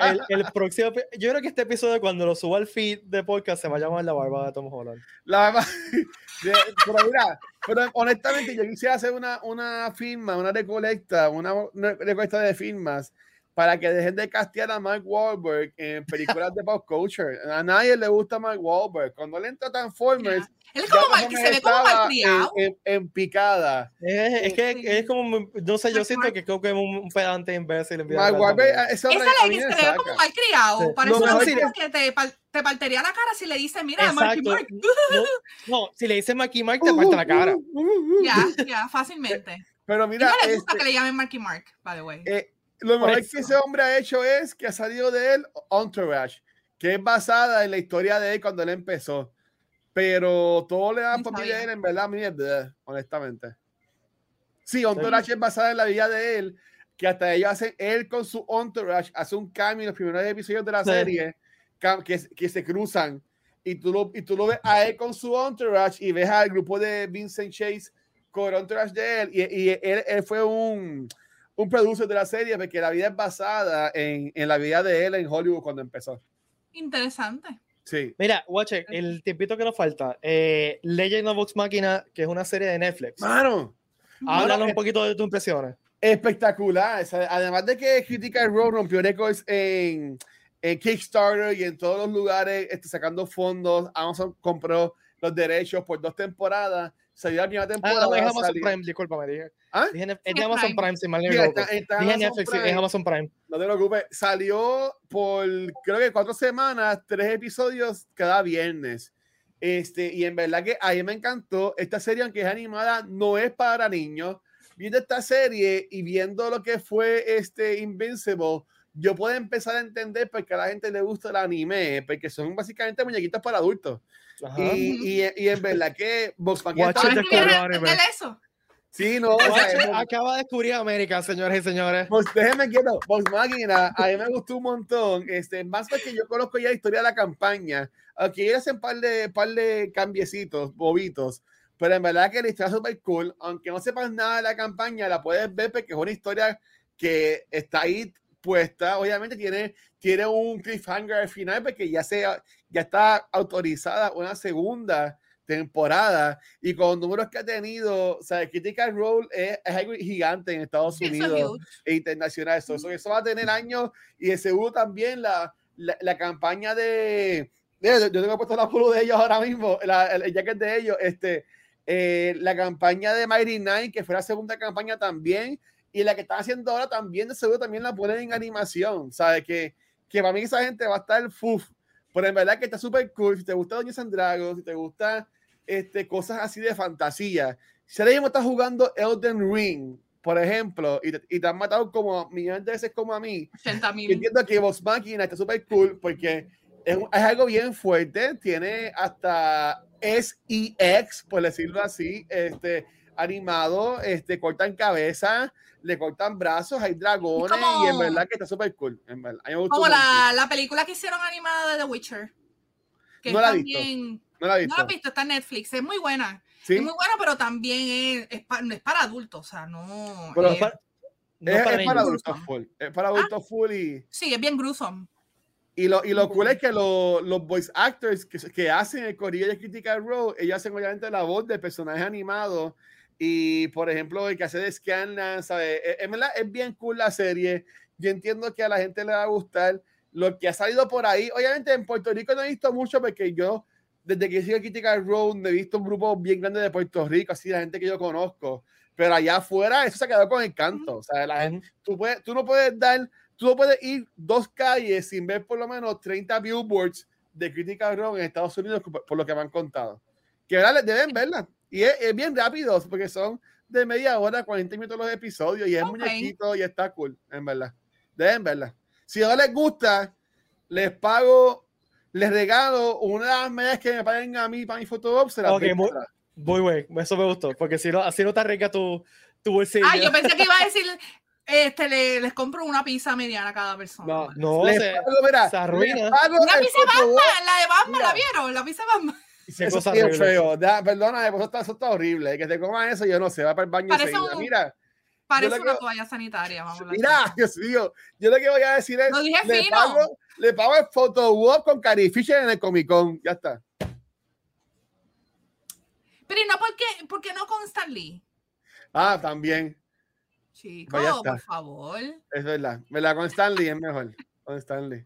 el, el próximo, yo creo que este episodio cuando lo suba al feed de podcast se va a llamar La Barba de Tom Holland. La barba- de- pero mira, pero honestamente yo quisiera hacer una, una firma, una recolecta, una, una recolecta de firmas para que dejen de castear a Mark Wahlberg en películas de pop culture. A nadie le gusta Mark Wahlberg. Cuando le entra Transformers, Él es como mal, o se ve como malcriado. en, en- en picada. Es, es que Sí. es como, no sé, yo Mark siento que creo que es un, un pedante imbécil. en Mark Wahlberg, ese Esa hombre a mí ley me se ve como malcriado. Sí. Parece una mejor persona que- que te, te partiría la cara si le dice, mira, Marky. Mark. No, no, si le dices Marky Mark, te parte la cara. Uh, uh, uh. Ya, ya, fácilmente. Pero mira, no le gusta este, que le llamen Marky Mark, by the way. eh, lo mejor que ese hombre ha hecho es que ha salido de él Entourage, que es basada en la historia de él cuando él empezó. Pero todo le da mí de él, en verdad, mierda, honestamente. Sí, Entourage es basada en la vida de él, que hasta ellos hacen, él con su Entourage hace un cambio en los primeros episodios de la Sí. serie, que, que se cruzan. Y tú, lo, y tú lo ves a él con su Entourage y ves al grupo de Vincent Chase con el Entourage de él. Y, y él, él fue un, un producer de la serie porque la vida es basada en, en la vida de él en Hollywood cuando empezó. Interesante. Sí. Mira, watch el tiempito que nos falta. Eh, Legend of Vox Machina, que es una serie de Netflix. Mano, Háblanos un poquito de tus impresiones. espectacular. O sea, además de que Critical Role rompió récords en, en Kickstarter y en todos los lugares este, sacando fondos, Amazon compró los derechos por dos temporadas. Salió la primera Ah, temporada. no, es Amazon Prime, discúlpame. Dije, ¿Ah? dije es de Amazon Prime. Prime, si mal Mira, está- está Dije Amazon Netflix, Prime. es Amazon Prime. No te preocupes. Salió por creo que cuatro semanas, tres episodios cada viernes. Este, y en verdad que a mí me encantó. Esta serie, aunque es animada, no es para niños. Viendo esta serie y viendo lo que fue este Invincible, yo puedo empezar a entender por qué a la gente le gusta el anime, porque son básicamente muñequitos para adultos. Y, y, y en verdad que anime. entender eso. Sí, no, o sea, Watch es- acaba de descubrir América, señores y señores. pues déjenme quieto, Vox Máquina, a mí me gustó un montón, este, más porque yo conozco ya la historia de la campaña, aquí ellos hacen par de, par de cambiecitos, bobitos, pero en verdad que la historia es súper cool, aunque no sepas nada de la campaña, la puedes ver porque es una historia que está ahí puesta, obviamente tiene, tiene un cliffhanger al final porque ya, se, ya está autorizada una segunda temporada y con los números que ha tenido, o sea, Critical Role es, es algo gigante en Estados Unidos e internacional. Eso, eso, eso va a tener años y de seguro también la, la, la campaña de. Mira, yo tengo puesto la polo de ellos ahora mismo, la, el, el jacket de ellos. Este, eh, la campaña de Mighty Nine, que fue la segunda campaña también, y la que están haciendo ahora también de seguro también la ponen en animación, ¿sabes? Que, que para mí esa gente va a estar fuf, pero en verdad que está súper cool, si te gusta Doña Sandrago, si te gusta este, cosas así de fantasía, si ahora mismo estás jugando Elden Ring, por ejemplo, y te, y te han matado como millones de veces como a mí, 80 yo mil. entiendo que Vox Máquina está súper cool porque es, un- es algo bien fuerte, tiene hasta SEX, por decirlo así, este, animado, este, cortan cabeza, le cortan brazos, hay dragones como- y en verdad que está súper cool. En verdad. A mí me gustó Como la, la película que hicieron animada de The Witcher. Que No la he visto. también. No la he No visto. la has visto, está en Netflix. Es muy buena. ¿Sí? Es muy buena, pero también es, es, pa- es para adultos. O sea, no. Pero No es- para, no es para es para adultos full. Es para adultos full y, sí, es bien gruesome. y lo, y lo cool es que lo- los voice actors que, que hacen el corillo de Critical Role, ellos hacen obviamente la voz del personaje animado y por ejemplo el que hace de Scanlan, ¿sabes? Es, verdad, es bien cool la serie. Yo entiendo que a la gente le va a gustar. Lo que ha salido por ahí, obviamente en Puerto Rico no he visto mucho porque yo desde que sigo Critical no he visto un grupo bien grande de Puerto Rico, así la gente que yo conozco. Pero allá afuera eso se ha quedado con encanto. O sea, la gente, tú, puedes, tú no puedes dar, tú no puedes ir dos calles sin ver por lo menos 30 billboards de Critical Role en Estados Unidos por, por lo que me han contado. Que ahora deben verla. Y es, es bien rápido porque son de media hora, 40 minutos los episodios y es Ok. muñequito y está cool, en verdad. Deben verla. Si no les gusta, les pago, les regalo una de las medias que me paguen a mí para mi fotobop. Se las Ok, doy muy-. Muy bueno, eso me gustó, porque si no, así no te arriesga tu, tu bolsillo. Ah, yo pensé que iba a decir, este, le- les compro una pizza mediana a cada persona. No, No, les se- pago, mira, se arruina. les pago Una pizza. Batman, la de Batman, Mira. ¿la vieron? La pizza Batman. Eso cosa es bien feo. Da- perdóname, pues eso está, eso está horrible. Que te coman eso, yo no sé, va para el baño Parece enseguida. un- Mira, Parece una que- toalla sanitaria, vamos a mira. Dios mío. Yo lo que voy a decir es, Lo dije le fino. pago, le pago el photowalk con Carrie Fisher en el Comic Con. Ya está. Pero ¿y no por qué, por qué no con Stan Lee? Ah, también. Chico, Pues está. por favor. Es verdad. ¿Verdad? Con Stanley es mejor. Con Stanley.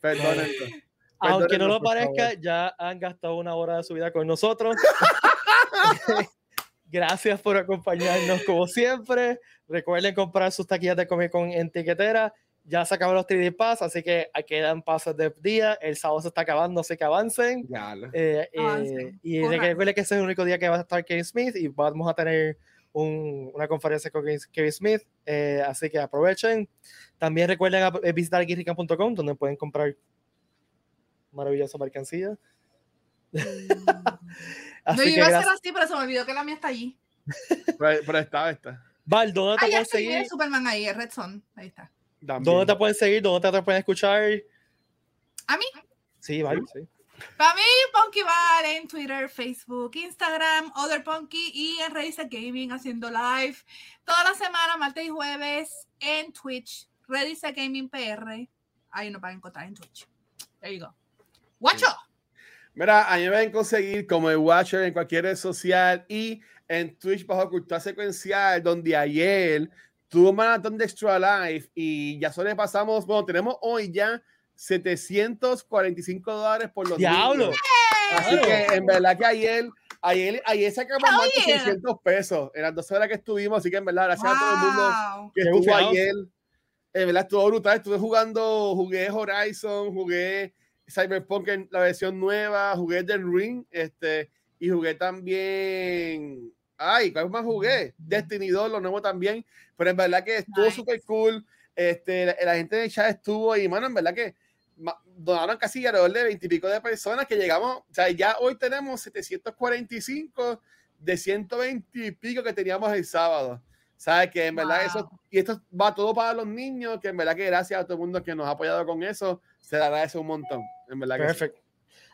Perdónenlo. Aunque no lo parezca, favor. ya han gastado una hora de su vida con nosotros. Gracias por acompañarnos como siempre. Recuerden comprar sus taquillas de Comic Con en tiquetera. Ya se acabaron los 3D Pass, así que quedan pasos de día. El sábado se está acabando, así que avancen. Eh, eh, Avancen, y recuerden que ese es el único día que va a estar Kevin Smith y vamos a tener un- una conferencia con Kevin- Smith. eh, así que aprovechen. También recuerden eh, visitar guirrican.com donde pueden comprar maravillosa mercancía. No, Así yo que iba a hacer así, pero se me olvidó que la mía está allí. Pero, pero está, está. Val, ¿dónde te pueden seguir? Superman ahí, es Red Son. Ahí está. También. ¿Dónde te pueden seguir? ¿Dónde te pueden escuchar? A mí, Sí, Val, sí. para mí, Punky Val en Twitter, Facebook, Instagram, Other Punky y en Razer Gaming haciendo live toda la semana, martes y jueves en Twitch, Razer Gaming PR. Ahí nos van a encontrar en Twitch. There you go. Guacho. Mira, a mí me pueden conseguir como el Watcher en cualquier red social y en Twitch bajo cultura secuencial, donde ayer tuvo un maratón de Extra Life y ya sobrepasamos, bueno, tenemos hoy ya 745 dólares por los ¡Diablo! niños. Así que en verdad que ayer, ayer, ayer sacamos Hell más de yeah. 600 pesos en las dos horas que estuvimos, así que en verdad, gracias a todo el mundo Wow. que Qué estuvo ayer. En verdad estuvo brutal. Estuve jugando, jugué Horizon, jugué Cyberpunk en la versión nueva, jugué The Ring, este, y jugué también. Ay, ¿cuál más jugué? Destiny 2, lo nuevo también. Pero en verdad que estuvo Nice. súper cool. Este, la, la gente del chat estuvo y, mano, en verdad que donaron casi alrededor de 20 y pico de personas que llegamos. O sea, ya hoy tenemos 745 de 120 y pico que teníamos el sábado. ¿Sabes? Que en verdad eso, Wow. y esto va todo para los niños, que en verdad que gracias a todo el mundo que nos ha apoyado con eso, se le agradece un montón. En verdad sí. Perfecto.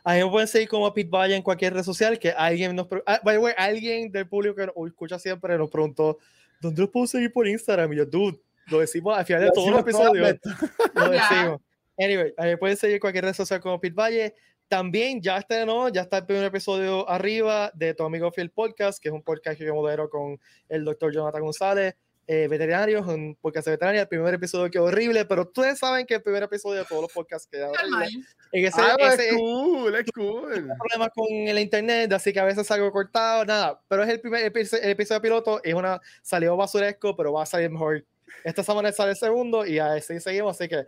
A mí me pueden seguir como Pete Valle en cualquier red social que alguien nos ah, by the way, alguien del público que nos escucha siempre nos preguntó ¿dónde los puedo seguir por Instagram? Y yo, dude, lo decimos al final de todos los episodios. Lo decimos. Anyway, a mí me pueden seguir cualquier red social como Pete Valle. También ya está, ¿no? Ya está el primer episodio arriba de Tu Amigo Phil Podcast, que es un podcast que yo modero con el doctor Jonathan González. Eh, veterinarios, un podcast de veterinaria. El primer episodio quedó horrible, pero ustedes saben que el primer episodio de todos los podcasts queda horrible. En ese, Ah, ese- es cool, es cool. problemas con el internet, así que a veces salgo cortado, nada. Pero es el primer episodio, el episodio piloto, es una salió basuresco, pero va a salir mejor. Esta semana sale el segundo y así seguimos, así que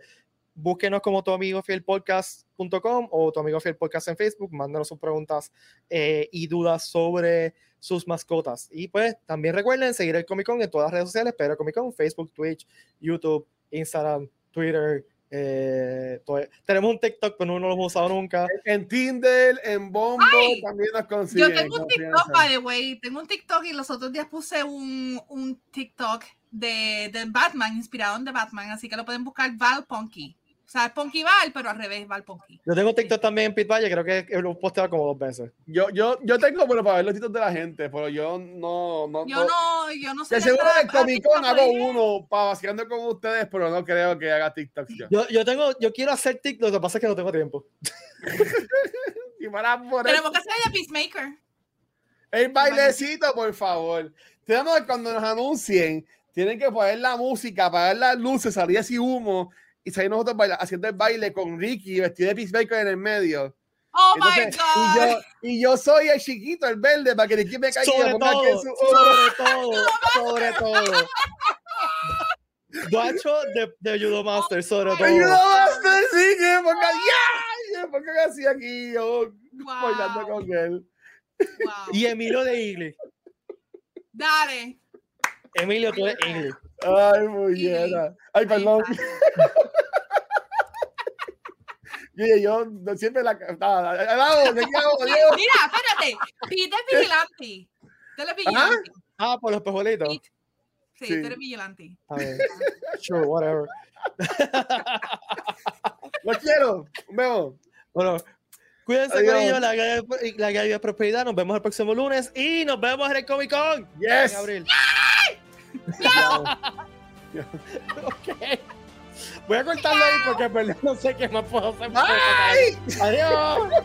búsquenos como tu amigo fiel podcast.com o tu amigo fiel podcast en Facebook, mándanos sus preguntas eh, y dudas sobre sus mascotas. Y pues también recuerden seguir el Comic Con en todas las redes sociales, pero Comic Con, Facebook, Twitch, YouTube, Instagram, Twitter. eh, todo- Tenemos un TikTok, pero no lo hemos usado nunca. En Tinder, en Bombo, Ay, también nos consiguen. Yo tengo un TikTok, by the way. Tengo un TikTok y los otros días puse un, un TikTok de, de Batman, inspirado en The Batman. Así que lo pueden buscar Val Punky. O sea, es Punky Val, pero al revés, Val Punky. Yo tengo TikTok también en Pit Valle, creo que lo he posteado como dos veces. Yo, yo, yo tengo, pero para ver los títulos de la gente, pero yo no. no Yo no, yo no sé. De seguro a Comic Con hago uno para vacilando con ustedes, pero no creo que haga TikTok. yo. Yo, yo tengo, yo quiero hacer TikTok, lo que pasa es que no tengo tiempo. Y para por el, Tenemos que hacer de Peacemaker. el bailecito, por favor. Tenemos que cuando nos anuncien, tienen que poner la música, apagar las luces, salir así humo y salir nosotros baila- haciendo el baile con Ricky vestido de Peacemaker en el medio. Oh Entonces, my y, God. yo, y yo soy el chiquito, el verde, para que Ricky me caiga y Sobre todo, su sobre todo, sobre todo. Guacho de, de Judo Master, sobre todo. Ayúdame, sí, que me ponga, ya, y me pongan así aquí, yo bailando Wow, con él. wow. Y Emilio de Igli. Dale. Emilio, tú eres Igli. Ay, muy llena. Ay, perdón. Yo, siempre la. Mira, espérate. Pete es vigilante. Tú eres vigilante. Ah, por los pejuelitos. Pete. Sí, Sí. tú eres vigilante. A ver. Sure, whatever. Lo quiero. Vemos. Bueno, cuídense Adiós. con ellos, la guía de- la guía de prosperidad. Nos vemos el próximo lunes y nos vemos en el Comic Con Yes. en abril. Ok. Voy a cortarlo ahí porque en verdad no sé qué más puedo hacer. Bye. Adiós.